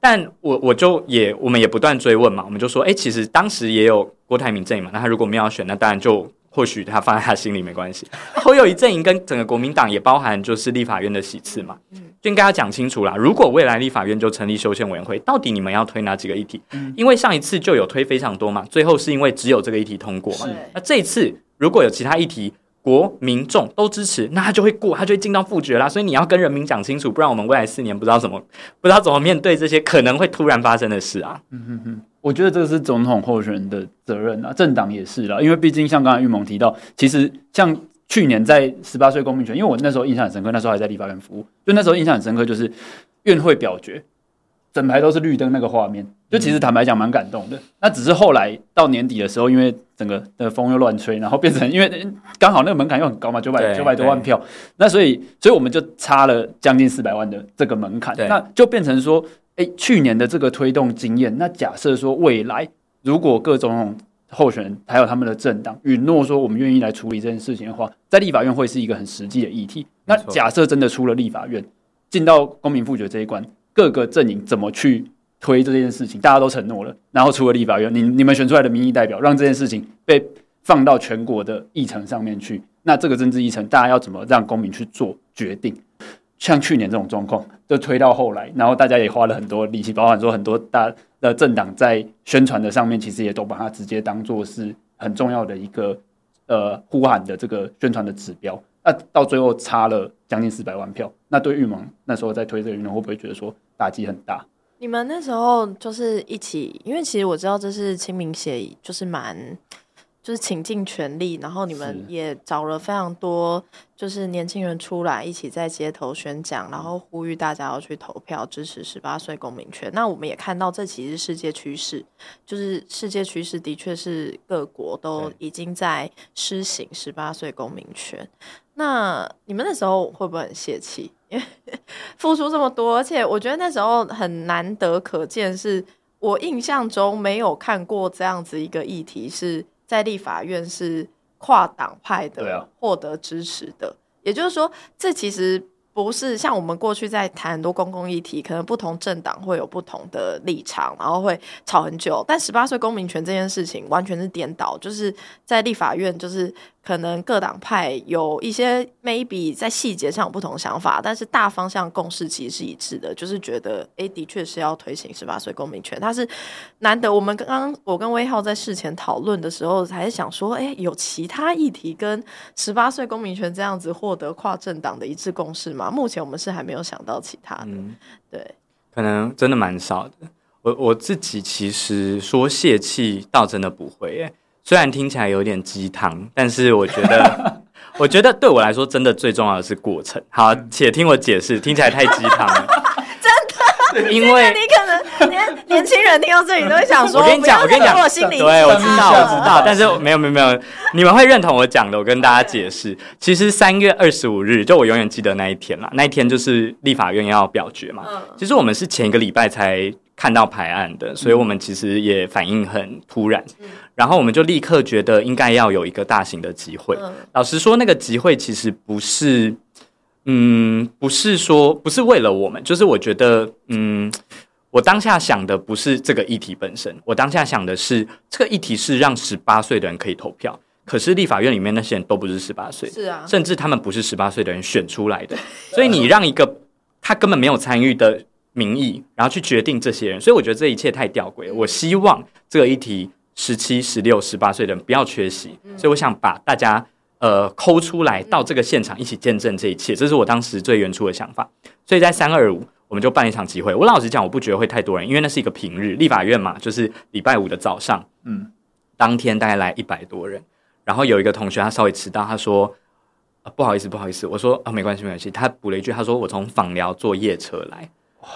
但我我就也我们也不断追问嘛，我们就说，诶，其实当时也有郭台铭阵营嘛，那他如果没有要选，那当然就。或许他放在他心里没关系。侯友谊阵营跟整个国民党也包含就是立法院的席次嘛，就应该要讲清楚啦。如果未来立法院就成立修宪委员会，到底你们要推哪几个议题？因为上一次就有推非常多嘛，最后是因为只有这个议题通过嘛。那这一次如果有其他议题，国民众都支持，那他就会过，他就会进到复决啦。所以你要跟人民讲清楚，不然我们未来四年不知道怎么不知道怎么面对这些可能会突然发生的事啊。嗯哼哼，我觉得这个是总统候选人的责任啊，政党也是啦。因为毕竟像刚才玉萌提到，其实像去年在十八岁公民权，因为我那时候印象很深刻，那时候还在立法院服务，就那时候印象很深刻，就是院会表决。整排都是绿灯那个画面，就其实坦白讲蛮感动的。那只是后来到年底的时候，因为整个的风又乱吹，然后变成 因为刚好那个门槛又很高嘛，九百九百多万票，那所以所以我们就差了将近四百万的这个门槛，那就变成说，哎，去年的这个推动经验，那假设说未来如果各种候选人还有他们的政党允诺说我们愿意来处理这件事情的话，在立法院会是一个很实际的议题。那假设真的出了立法院，进到公民复决这一关。各个阵营怎么去推这件事情，大家都承诺了，然后出了立法院，你你们选出来的民意代表，让这件事情被放到全国的议程上面去，那这个政治议程，大家要怎么让公民去做决定？像去年这种状况，就推到后来，然后大家也花了很多力气，包含说很多大的政党在宣传的上面，其实也都把它直接当做是很重要的一个呃呼喊的这个宣传的指标。那到最后差了将近四百万票，那对玉盟那时候在推这个运动，会不会觉得说打击很大？你们那时候就是一起，因为其实我知道这是亲民协议，就是蛮。就是倾尽全力，然后你们也找了非常多，就是年轻人出来一起在街头宣讲，然后呼吁大家要去投票支持十八岁公民权。那我们也看到，这其实是世界趋势，就是世界趋势的确是各国都已经在施行十八岁公民权。那你们那时候会不会很泄气？因 为付出这么多，而且我觉得那时候很难得可见，是我印象中没有看过这样子一个议题是。在立法院是跨党派的获得支持的，也就是说，这其实不是像我们过去在谈很多公共议题，可能不同政党会有不同的立场，然后会吵很久。但十八岁公民权这件事情完全是颠倒，就是在立法院就是。可能各党派有一些 maybe 在细节上有不同想法，但是大方向共识其实是一致的，就是觉得哎，的确是要推行十八岁公民权。它是难得，我们刚刚我跟威浩在事前讨论的时候，还是想说，哎，有其他议题跟十八岁公民权这样子获得跨政党的一致共识吗？目前我们是还没有想到其他的，嗯、对，可能真的蛮少的。我我自己其实说泄气，倒真的不会，哎。虽然听起来有点鸡汤，但是我觉得，我觉得对我来说，真的最重要的是过程。好，且听我解释，听起来太鸡汤了。真的，因为你可能年年轻人听到这里都会想说：“我跟你讲，我跟你讲，我心里对，我知道，我知道。”但是没有，没有，没有，你们会认同我讲的。我跟大家解释，其实三月二十五日，就我永远记得那一天啦。那一天就是立法院要表决嘛。其实我们是前一个礼拜才。看到排案的，所以我们其实也反应很突然，嗯、然后我们就立刻觉得应该要有一个大型的集会。嗯、老实说，那个集会其实不是，嗯，不是说不是为了我们，就是我觉得，嗯，我当下想的不是这个议题本身，我当下想的是这个议题是让十八岁的人可以投票，可是立法院里面那些人都不是十八岁，是啊，甚至他们不是十八岁的人选出来的，所以你让一个他根本没有参与的。民意，然后去决定这些人，所以我觉得这一切太吊诡了。我希望这个议题，十七、十六、十八岁的人不要缺席，所以我想把大家呃抠出来到这个现场一起见证这一切，这是我当时最原初的想法。所以在三二五，我们就办了一场集会。我老实讲，我不觉得会太多人，因为那是一个平日，立法院嘛，就是礼拜五的早上，嗯，当天大概来一百多人。然后有一个同学他稍微迟到，他说。啊，不好意思，不好意思，我说啊，没关系，没关系。他补了一句，他说我从访寮坐夜车来，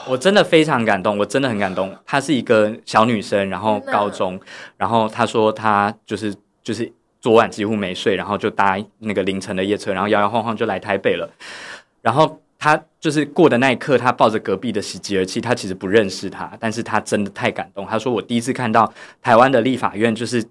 我真的非常感动，我真的很感动。她是一个小女生，然后高中，然后她说她就是就是昨晚几乎没睡，然后就搭那个凌晨的夜车，然后摇摇晃晃就来台北了。然后她就是过的那一刻，她抱着隔壁的喜极而泣，她其实不认识他，但是她真的太感动。她说我第一次看到台湾的立法院，就是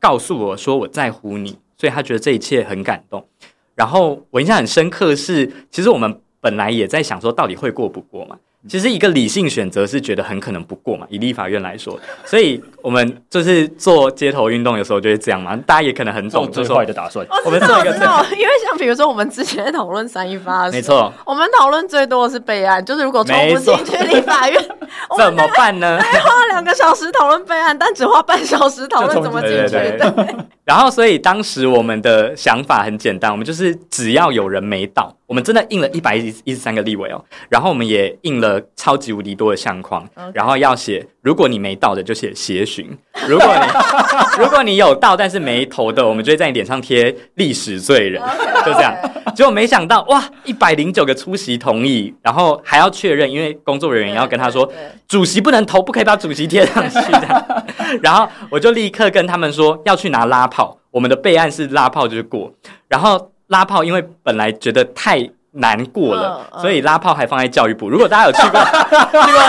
告诉我说我在乎你，所以她觉得这一切很感动。然后我印象很深刻是，其实我们本来也在想说，到底会过不过嘛？其实一个理性选择是觉得很可能不过嘛，以立法院来说，所以我们就是做街头运动，有时候就会这样嘛。大家也可能很懂最坏的打算。我们做一个，因为像比如说我们之前讨论三一八，没错，我们讨论最多的是备案，就是如果冲不进去立法院，怎么办呢？还 花两个小时讨论备案，但只花半小时讨论怎么进去。然后，所以当时我们的想法很简单，我们就是只要有人没到。我们真的印了一百一十三个立委哦，然后我们也印了超级无敌多的相框.然后要写，如果你没到的就写协询，如果你 如果你有到但是没投的，我们就会在你脸上贴历史罪人.就这样。结果没想到哇，一百零九个出席同意，然后还要确认，因为工作人员要跟他说，主席不能投，不可以把主席贴上去这样。然后我就立刻跟他们说要去拿拉炮，我们的备案是拉炮就是过，然后。拉炮，因为本来觉得太难过了，所以拉炮还放在教育部。如果大家有去过，去过。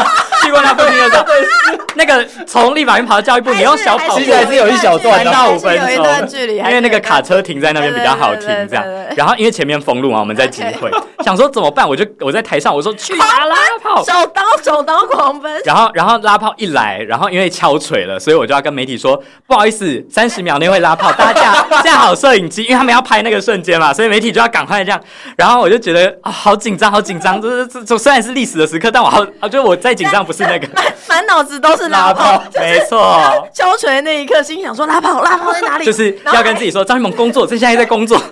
去过那附近的时候，那个从立法院跑到教育部，你用小跑，其实还是有一小段，三到五分钟，因为那个卡车停在那边比较好停，这样。然后因为前面封路嘛，我们在集会，想说怎么办？我就我在台上，我说去拿拉炮，手刀手刀狂奔。然后然后拉炮一来，然后因为敲锤了，所以我就要跟媒体说不好意思，三十秒内会拉炮，大家 架架好摄影机，因为他们要拍那个瞬间嘛，所以媒体就要赶快这样。然后我就觉得啊，好紧张，好紧张，这这这虽然是历史的时刻，但我好啊，就我再紧张不。是那个 满脑子都是拉炮，没错。敲锤那一刻，心想说拉炮，拉炮在哪里？就是要跟自己说，张艺萌工作，这现在在工作。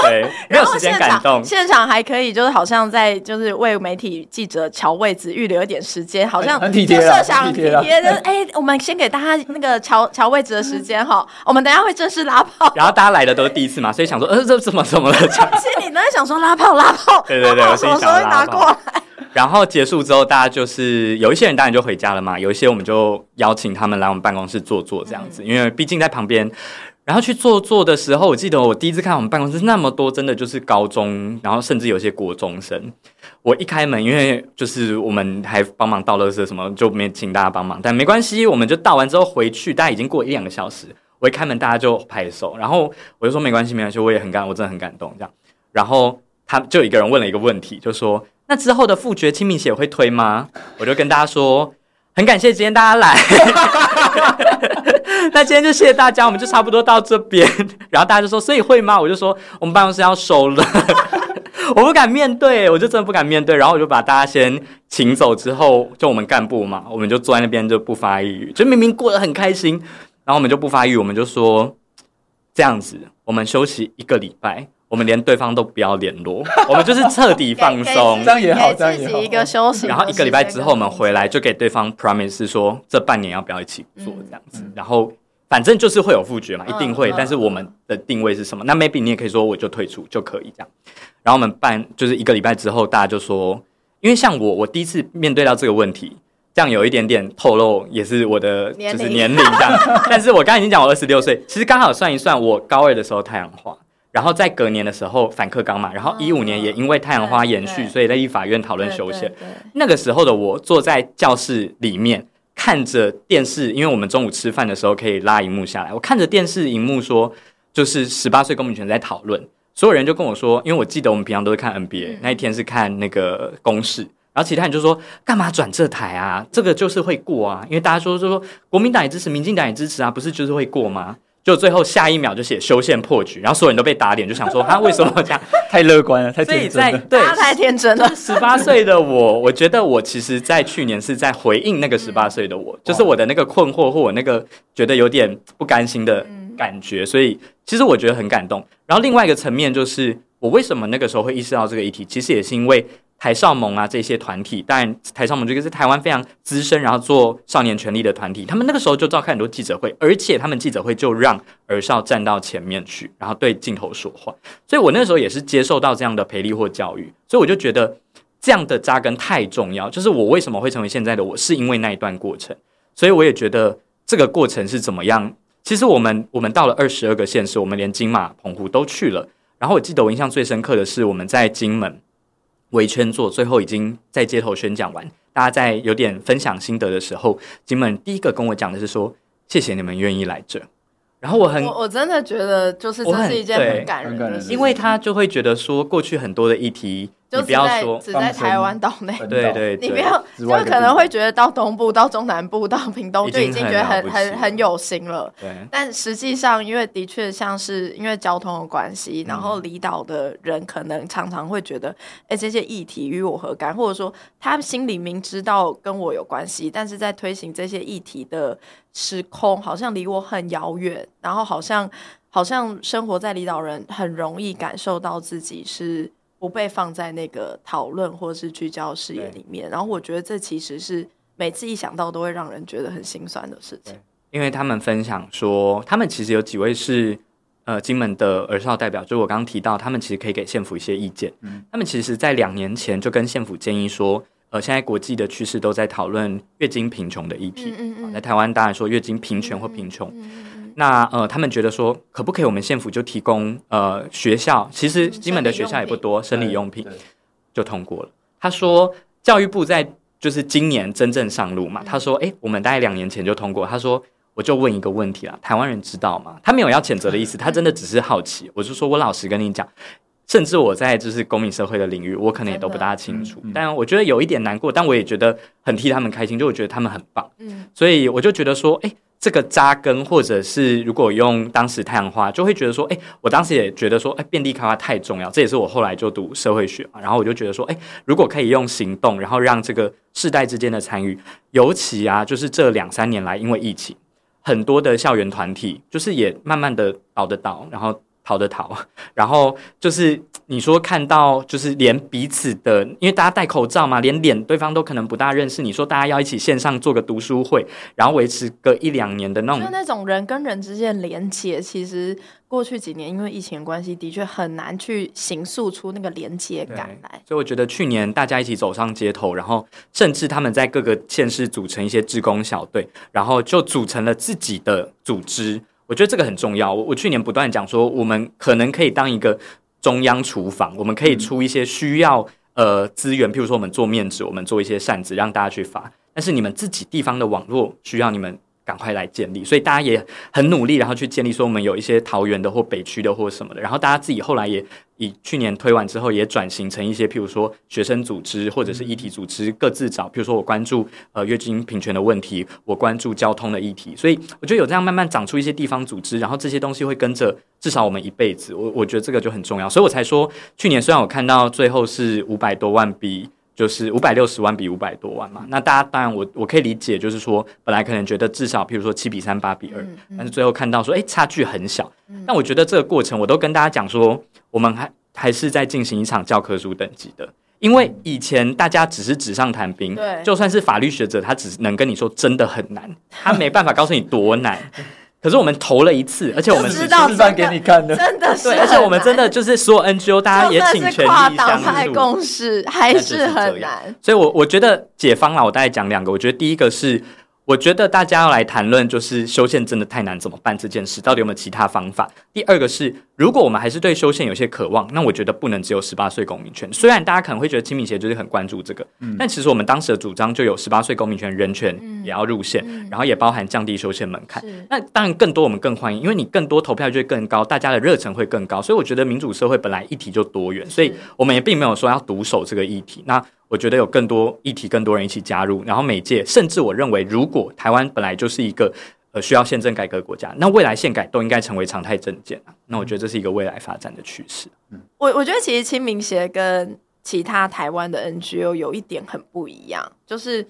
对，没有时间感动。现场还可以，就是好像在就是为媒体记者瞧位置，预留一点时间，好像很体贴啊，很体贴。哎，我们先给大家那个瞧瞧位置的时间哈，我们等下会正式拉炮。然后大家来的都是第一次嘛，所以想说，呃，这怎么怎么了？心里在想说拉炮，拉炮。对对对，我心里想拿过来。然后结束之后，大家就是有一些人当然就回家了嘛，有一些我们就邀请他们来我们办公室坐坐这样子，因为毕竟在旁边。然后去坐坐的时候，我记得我第一次看我们办公室那么多，真的就是高中，然后甚至有些国中生。我一开门，因为就是我们还帮忙倒垃圾什么，就没请大家帮忙，但没关系，我们就倒完之后回去，大概已经过一两个小时。我一开门，大家就拍手，然后我就说没关系，没关系，我也很感，我真的很感动这样。然后他就一个人问了一个问题，就说。那之后的复决清明节会推吗？我就跟大家说，很感谢今天大家来。那今天就谢谢大家，我们就差不多到这边。然后大家就说，所以会吗？我就说，我们办公室要收了，我不敢面对，我就真的不敢面对。然后我就把大家先请走，之后就我们干部嘛，我们就坐在那边就不发一语，就明明过得很开心，然后我们就不发一语，我们就说这样子，我们休息一个礼拜。我们连对方都不要联络，我们就是彻底 放松，这样也好，这样也好。一个休息，然后一个礼拜之后我们回来就给对方 promise 说，这半年要不要一起做这样子。然后反正就是会有复决嘛，一定会。但是我们的定位是什么？那 maybe 你也可以说我就退出就可以这样。然后我们办就是一个礼拜之后，大家就说，因为像我，我第一次面对到这个问题，这样有一点点透露，也是我的就是年龄这样。但是我刚才已经讲我二十六岁，其实刚好算一算，我高二的时候太阳花。然后在隔年的时候反克纲嘛，然后一五年也因为太阳花延续，所以在立法院讨论修宪。那个时候的我坐在教室里面看着电视，因为我们中午吃饭的时候可以拉荧幕下来，我看着电视荧幕说，就是十八岁公民权在讨论，所有人就跟我说，因为我记得我们平常都是看 NBA，那一天是看那个公式，然后其他人就说干嘛转这台啊？这个就是会过啊，因为大家说就说国民党也支持，民进党也支持啊，不是就是会过吗？就最后下一秒就写修宪破局，然后所有人都被打脸，就想说他 为什么这样？太乐观了，太天真了。对，太天真了。十八岁的我，我觉得我其实，在去年是在回应那个十八岁的我，就是我的那个困惑或我那个觉得有点不甘心的感觉，所以其实我觉得很感动。然后另外一个层面就是，我为什么那个时候会意识到这个议题，其实也是因为台少盟啊这些团体，当然台少盟这个是台湾非常资深，然后做少年权利的团体，他们那个时候就召开很多记者会，而且他们记者会就让儿少站到前面去，然后对镜头说话。所以我那时候也是接受到这样的培力或教育，所以我就觉得这样的扎根太重要。就是我为什么会成为现在的我，是因为那一段过程。所以我也觉得这个过程是怎么样。其实我们我们到了二十二个县市，我们连金马、澎湖都去了。然后我记得我印象最深刻的是我们在金门围圈坐，最后已经在街头宣讲完，大家在有点分享心得的时候，金门第一个跟我讲的是说：“谢谢你们愿意来这。”然后我很我我真的觉得就是这是一件很感人的事，因为他就会觉得说过去很多的议题。就不要说只在台湾岛内，对对，你不要就可能会觉得到东部、到中南部、到屏东就已经觉得很很很有心了。对，但实际上，因为的确像是因为交通的关系，然后离岛的人可能常常会觉得，哎，这些议题与我何干？或者说，他心里明知道跟我有关系，但是在推行这些议题的时空，好像离我很遥远，然后好像好像生活在离岛人很容易感受到自己是。不被放在那个讨论或是聚焦视野里面，然后我觉得这其实是每次一想到都会让人觉得很心酸的事情。因为他们分享说，他们其实有几位是呃金门的儿少代表，就我刚刚提到，他们其实可以给县府一些意见。嗯，他们其实在两年前就跟县府建议说，呃，现在国际的趋势都在讨论月经贫穷的议题。嗯嗯，在台湾当然说月经平权或贫穷。嗯嗯那呃，他们觉得说，可不可以我们县府就提供呃学校？其实金门的学校也不多，生理用品就通过了。他说，教育部在就是今年真正上路嘛。他说，哎，我们大概两年前就通过。他说，我就问一个问题啦，台湾人知道吗？他没有要谴责的意思，他真的只是好奇。我就说我老实跟你讲，甚至我在就是公民社会的领域，我可能也都不大清楚。但我觉得有一点难过，但我也觉得很替他们开心，就我觉得他们很棒。嗯，所以我就觉得说，哎。这个扎根，或者是如果用当时太阳花，就会觉得说，哎，我当时也觉得说，哎，遍地开花太重要。这也是我后来就读社会学嘛，然后我就觉得说，哎，如果可以用行动，然后让这个世代之间的参与，尤其啊，就是这两三年来，因为疫情，很多的校园团体就是也慢慢的倒的倒，然后逃的逃，然后就是。你说看到就是连彼此的，因为大家戴口罩嘛，连脸对方都可能不大认识。你说大家要一起线上做个读书会，然后维持个一两年的那种，就那种人跟人之间的连接，其实过去几年因为疫情关系，的确很难去形塑出那个连接感来。所以我觉得去年大家一起走上街头，然后甚至他们在各个县市组成一些志工小队，然后就组成了自己的组织。我觉得这个很重要。我我去年不断讲说，我们可能可以当一个。中央厨房，我们可以出一些需要呃资源，譬如说我们做面纸，我们做一些扇子让大家去发。但是你们自己地方的网络需要你们赶快来建立，所以大家也很努力，然后去建立说我们有一些桃园的或北区的或什么的，然后大家自己后来也。以去年推完之后，也转型成一些，譬如说学生组织或者是议题组织，各自找。譬如说我关注呃月经平权的问题，我关注交通的议题，所以我觉得有这样慢慢长出一些地方组织，然后这些东西会跟着至少我们一辈子。我我觉得这个就很重要，所以我才说去年虽然我看到最后是五百多万笔就是五百六十万比五百多万嘛，那大家当然我我可以理解，就是说本来可能觉得至少譬如说七比三八比二，但是最后看到说哎差距很小，但我觉得这个过程我都跟大家讲说。我们还还是在进行一场教科书等级的，因为以前大家只是纸上谈兵，对，就算是法律学者，他只能跟你说真的很难，他没办法告诉你多难。可是我们投了一次，而且我们是示范给你看的，真的是对，而且我们真的就是所有 NGO，大家也请全力相助，共识还是很难。所以我我觉得解方啦，我大概讲两个，我觉得第一个是。我觉得大家要来谈论，就是修宪真的太难，怎么办这件事？到底有没有其他方法？第二个是，如果我们还是对修宪有些渴望，那我觉得不能只有十八岁公民权。虽然大家可能会觉得清明节就是很关注这个，嗯、但其实我们当时的主张就有十八岁公民权人权也要入宪，嗯、然后也包含降低修宪门槛。那当然更多我们更欢迎，因为你更多投票就会更高，大家的热忱会更高。所以我觉得民主社会本来议题就多元，所以我们也并没有说要独守这个议题。那我觉得有更多议题，更多人一起加入，然后每届，甚至我认为，如果台湾本来就是一个呃需要宪政改革国家，那未来宪改都应该成为常态政见啊。那我觉得这是一个未来发展的趋势。嗯，我我觉得其实清明协跟其他台湾的 NGO 有一点很不一样，就是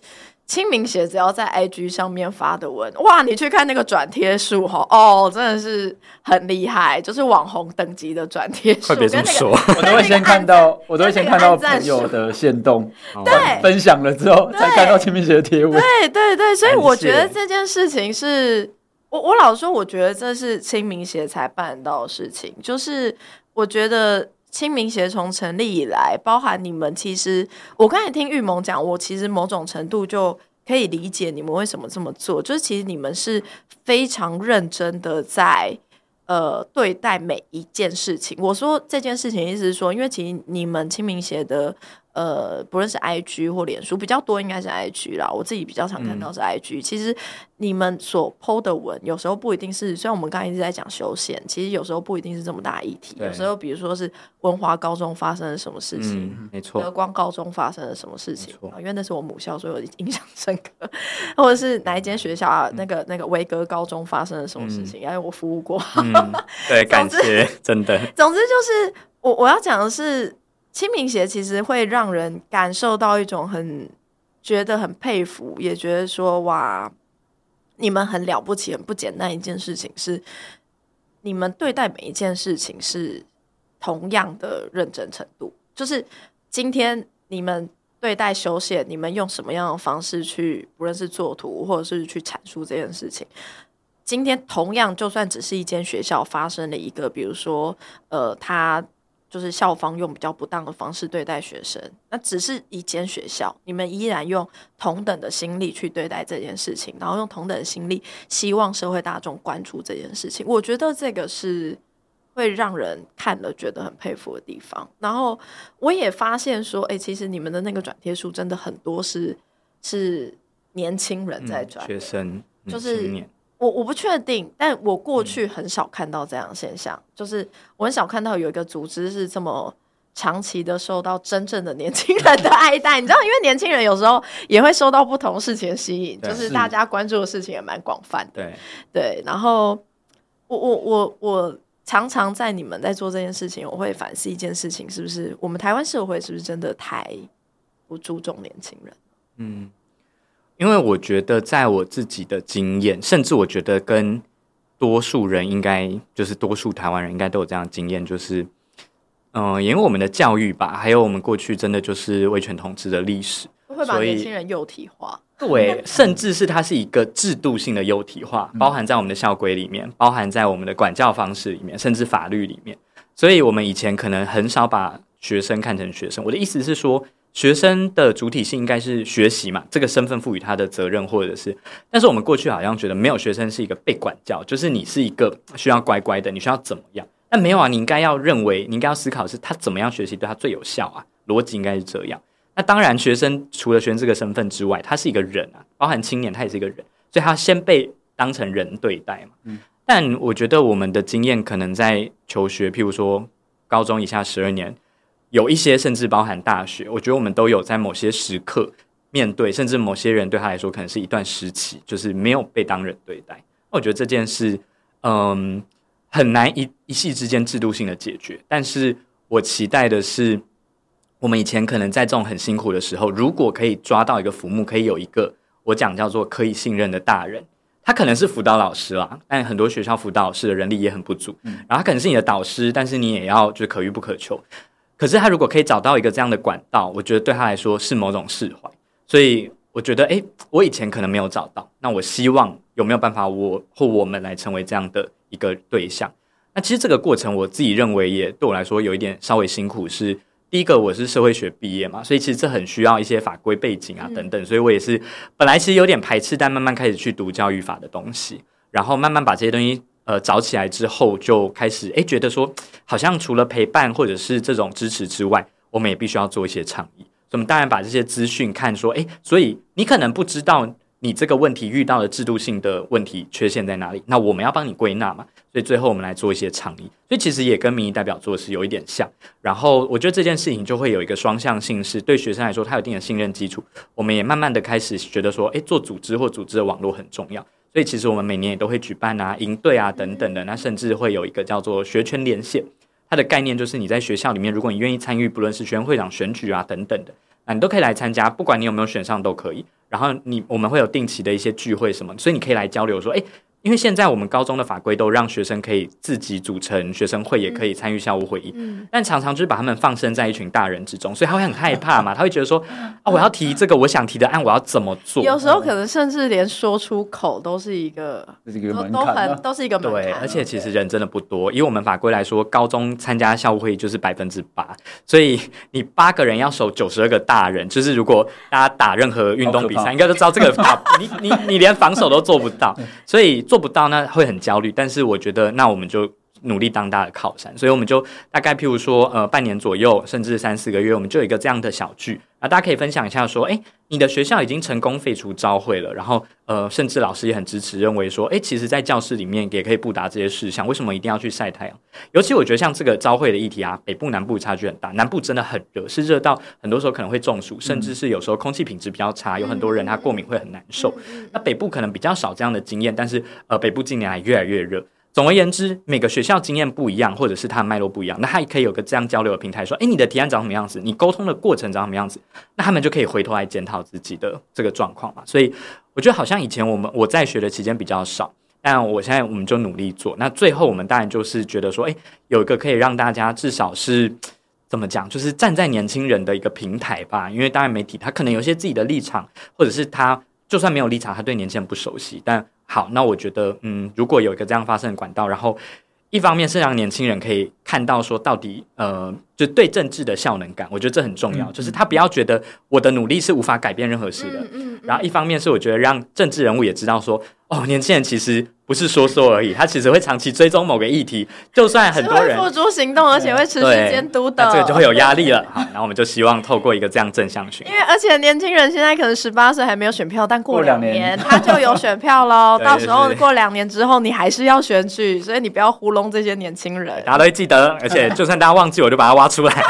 清明节只要在 IG 上面发的文，哇，你去看那个转贴数哈，哦，真的是很厉害，就是网红等级的转贴数。快别这么说，我都会先看到，我都会先看到朋友的限动，对，分享了之后才看到清明节的贴文。对对对，所以我觉得这件事情是我我老说，我觉得这是清明节才办到的事情，就是我觉得。清明协从成立以来，包含你们，其实我刚才听玉萌讲，我其实某种程度就可以理解你们为什么这么做，就是其实你们是非常认真的在呃对待每一件事情。我说这件事情意思是说，因为其实你们清明协的。呃，不论是 IG 或脸书比较多，应该是 IG 啦。我自己比较常看到是 IG。嗯、其实你们所 PO 的文，有时候不一定是，虽然我们刚才一直在讲修宪，其实有时候不一定是这么大议题。有时候，比如说是文华高中发生了什么事情，嗯、没错，德光高中发生了什么事情，因为那是我母校，所以我印象深刻。或者是哪一间学校啊？那个那个维格高中发生了什么事情？因为、嗯、我服务过。嗯、对，感谢，真的。总之就是，我我要讲的是。清明节其实会让人感受到一种很觉得很佩服，也觉得说哇，你们很了不起，很不简单。一件事情是，你们对待每一件事情是同样的认真程度。就是今天你们对待修宪，你们用什么样的方式去，不论是作图或者是去阐述这件事情。今天同样，就算只是一间学校发生了一个，比如说呃，他。就是校方用比较不当的方式对待学生，那只是一间学校，你们依然用同等的心力去对待这件事情，然后用同等的心力，希望社会大众关注这件事情。我觉得这个是会让人看了觉得很佩服的地方。然后我也发现说，哎、欸，其实你们的那个转贴数真的很多是是年轻人在转、嗯，学生就是。我我不确定，但我过去很少看到这样的现象，嗯、就是我很少看到有一个组织是这么长期的受到真正的年轻人的爱戴。你知道，因为年轻人有时候也会受到不同事情的吸引，就是大家关注的事情也蛮广泛的。对对，然后我我我我常常在你们在做这件事情，我会反思一件事情：是不是我们台湾社会是不是真的太不注重年轻人？嗯。因为我觉得，在我自己的经验，甚至我觉得跟多数人应该，就是多数台湾人应该都有这样的经验，就是，嗯、呃，因为我们的教育吧，还有我们过去真的就是威权统治的历史，会把年轻人幼体化。对，甚至是它是一个制度性的幼体化，包含在我们的校规里面，包含在我们的管教方式里面，甚至法律里面。所以，我们以前可能很少把学生看成学生。我的意思是说。学生的主体性应该是学习嘛，这个身份赋予他的责任，或者是，但是我们过去好像觉得没有学生是一个被管教，就是你是一个需要乖乖的，你需要怎么样？但没有啊，你应该要认为，你应该要思考是他怎么样学习对他最有效啊，逻辑应该是这样。那当然，学生除了学生这个身份之外，他是一个人啊，包含青年，他也是一个人，所以他先被当成人对待嘛。嗯，但我觉得我们的经验可能在求学，譬如说高中以下十二年。有一些甚至包含大学，我觉得我们都有在某些时刻面对，甚至某些人对他来说可能是一段时期，就是没有被当人对待。我觉得这件事，嗯，很难一一夕之间制度性的解决。但是我期待的是，我们以前可能在这种很辛苦的时候，如果可以抓到一个浮木，可以有一个我讲叫做可以信任的大人，他可能是辅导老师啦，但很多学校辅导老师的人力也很不足，然后他可能是你的导师，但是你也要就是可遇不可求。可是他如果可以找到一个这样的管道，我觉得对他来说是某种释怀。所以我觉得，诶，我以前可能没有找到，那我希望有没有办法，我或我们来成为这样的一个对象。那其实这个过程，我自己认为也对我来说有一点稍微辛苦。是第一个，我是社会学毕业嘛，所以其实这很需要一些法规背景啊等等。所以我也是本来其实有点排斥，但慢慢开始去读教育法的东西，然后慢慢把这些东西。呃，找起来之后就开始，诶，觉得说好像除了陪伴或者是这种支持之外，我们也必须要做一些倡议。所以，我们当然把这些资讯看说，诶，所以你可能不知道你这个问题遇到的制度性的问题缺陷在哪里，那我们要帮你归纳嘛。所以最后我们来做一些倡议。所以其实也跟民意代表做是有一点像。然后我觉得这件事情就会有一个双向性，是对学生来说，他有一定的信任基础。我们也慢慢的开始觉得说，诶，做组织或组织的网络很重要。所以其实我们每年也都会举办啊营队啊等等的，那甚至会有一个叫做学圈连线，它的概念就是你在学校里面，如果你愿意参与，不论是学生会长选举啊等等的，啊你都可以来参加，不管你有没有选上都可以。然后你我们会有定期的一些聚会什么，所以你可以来交流说，哎。因为现在我们高中的法规都让学生可以自己组成学生会，也可以参与校务会议，嗯，但常常就是把他们放生在一群大人之中，所以他会很害怕嘛，他会觉得说啊，我要提这个我想提的案，我要怎么做？有时候可能甚至连说出口都是一个，这是一个门槛，都很都是一个门槛。对，而且其实人真的不多，以我们法规来说，高中参加校务会议就是百分之八，所以你八个人要守九十二个大人，就是如果大家打任何运动比赛，应该都知道这个 法，你你你连防守都做不到，所以做不到那会。很焦虑，但是我觉得，那我们就努力当大的靠山，所以我们就大概譬如说，呃，半年左右，甚至三四个月，我们就有一个这样的小聚啊，大家可以分享一下，说，哎，你的学校已经成功废除朝会了，然后，呃，甚至老师也很支持，认为说，哎，其实，在教室里面也可以布达这些事项，为什么一定要去晒太阳？尤其我觉得，像这个朝会的议题啊，北部南部差距很大，南部真的很热，是热到很多时候可能会中暑，甚至是有时候空气品质比较差，有很多人他过敏会很难受。那北部可能比较少这样的经验，但是，呃，北部近年来越来越热。总而言之，每个学校经验不一样，或者是它脉络不一样，那他也可以有个这样交流的平台，说：“诶，你的提案长什么样子？你沟通的过程长什么样子？”那他们就可以回头来检讨自己的这个状况嘛。所以我觉得好像以前我们我在学的期间比较少，但我现在我们就努力做。那最后我们当然就是觉得说：“诶，有一个可以让大家至少是怎么讲，就是站在年轻人的一个平台吧。因为当然媒体他可能有些自己的立场，或者是他就算没有立场，他对年轻人不熟悉，但。”好，那我觉得，嗯，如果有一个这样发生的管道，然后一方面是让年轻人可以看到说，到底，呃，就对政治的效能感，我觉得这很重要，嗯、就是他不要觉得我的努力是无法改变任何事的。嗯然后一方面是我觉得让政治人物也知道说，哦，年轻人其实。不是说说而已，他其实会长期追踪某个议题，就算很多人付诸行动，而且会持续监督的，这个就会有压力了。好，然后我们就希望透过一个这样正向循环。因为而且年轻人现在可能十八岁还没有选票，但过两年他就有选票喽。到时候过两年之后，你还是要选举，所以你不要糊弄这些年轻人。大家都会记得，而且就算大家忘记，我就把它挖出来。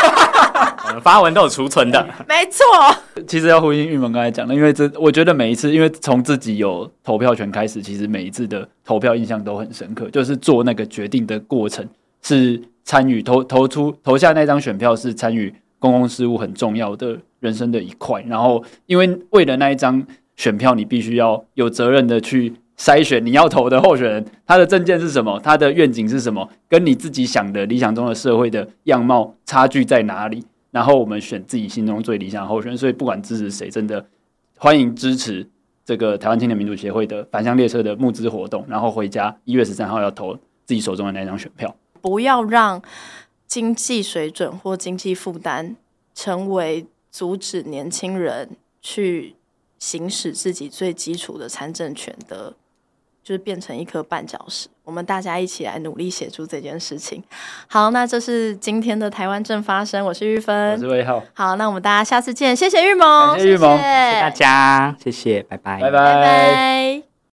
我 们发文都有储存的，没错。其实要呼应玉萌刚才讲的，因为这我觉得每一次，因为从自己有投票权开始，其实每一次的。投票印象都很深刻，就是做那个决定的过程是参与投投出投下那张选票，是参与公共事务很重要的人生的一块。然后，因为为了那一张选票，你必须要有责任的去筛选你要投的候选人，他的政见是什么，他的愿景是什么，跟你自己想的理想中的社会的样貌差距在哪里？然后我们选自己心中最理想的候选人。所以，不管支持谁，真的欢迎支持。这个台湾青年民主协会的返乡列车的募资活动，然后回家一月十三号要投自己手中的那张选票。不要让经济水准或经济负担成为阻止年轻人去行使自己最基础的参政权的。就是变成一颗绊脚石，我们大家一起来努力协助这件事情。好，那这是今天的台湾正发生，我是玉芬，我是魏浩。好，那我们大家下次见，谢谢玉萌，谢谢玉萌，谢谢大家，谢谢，拜拜，拜拜。拜拜。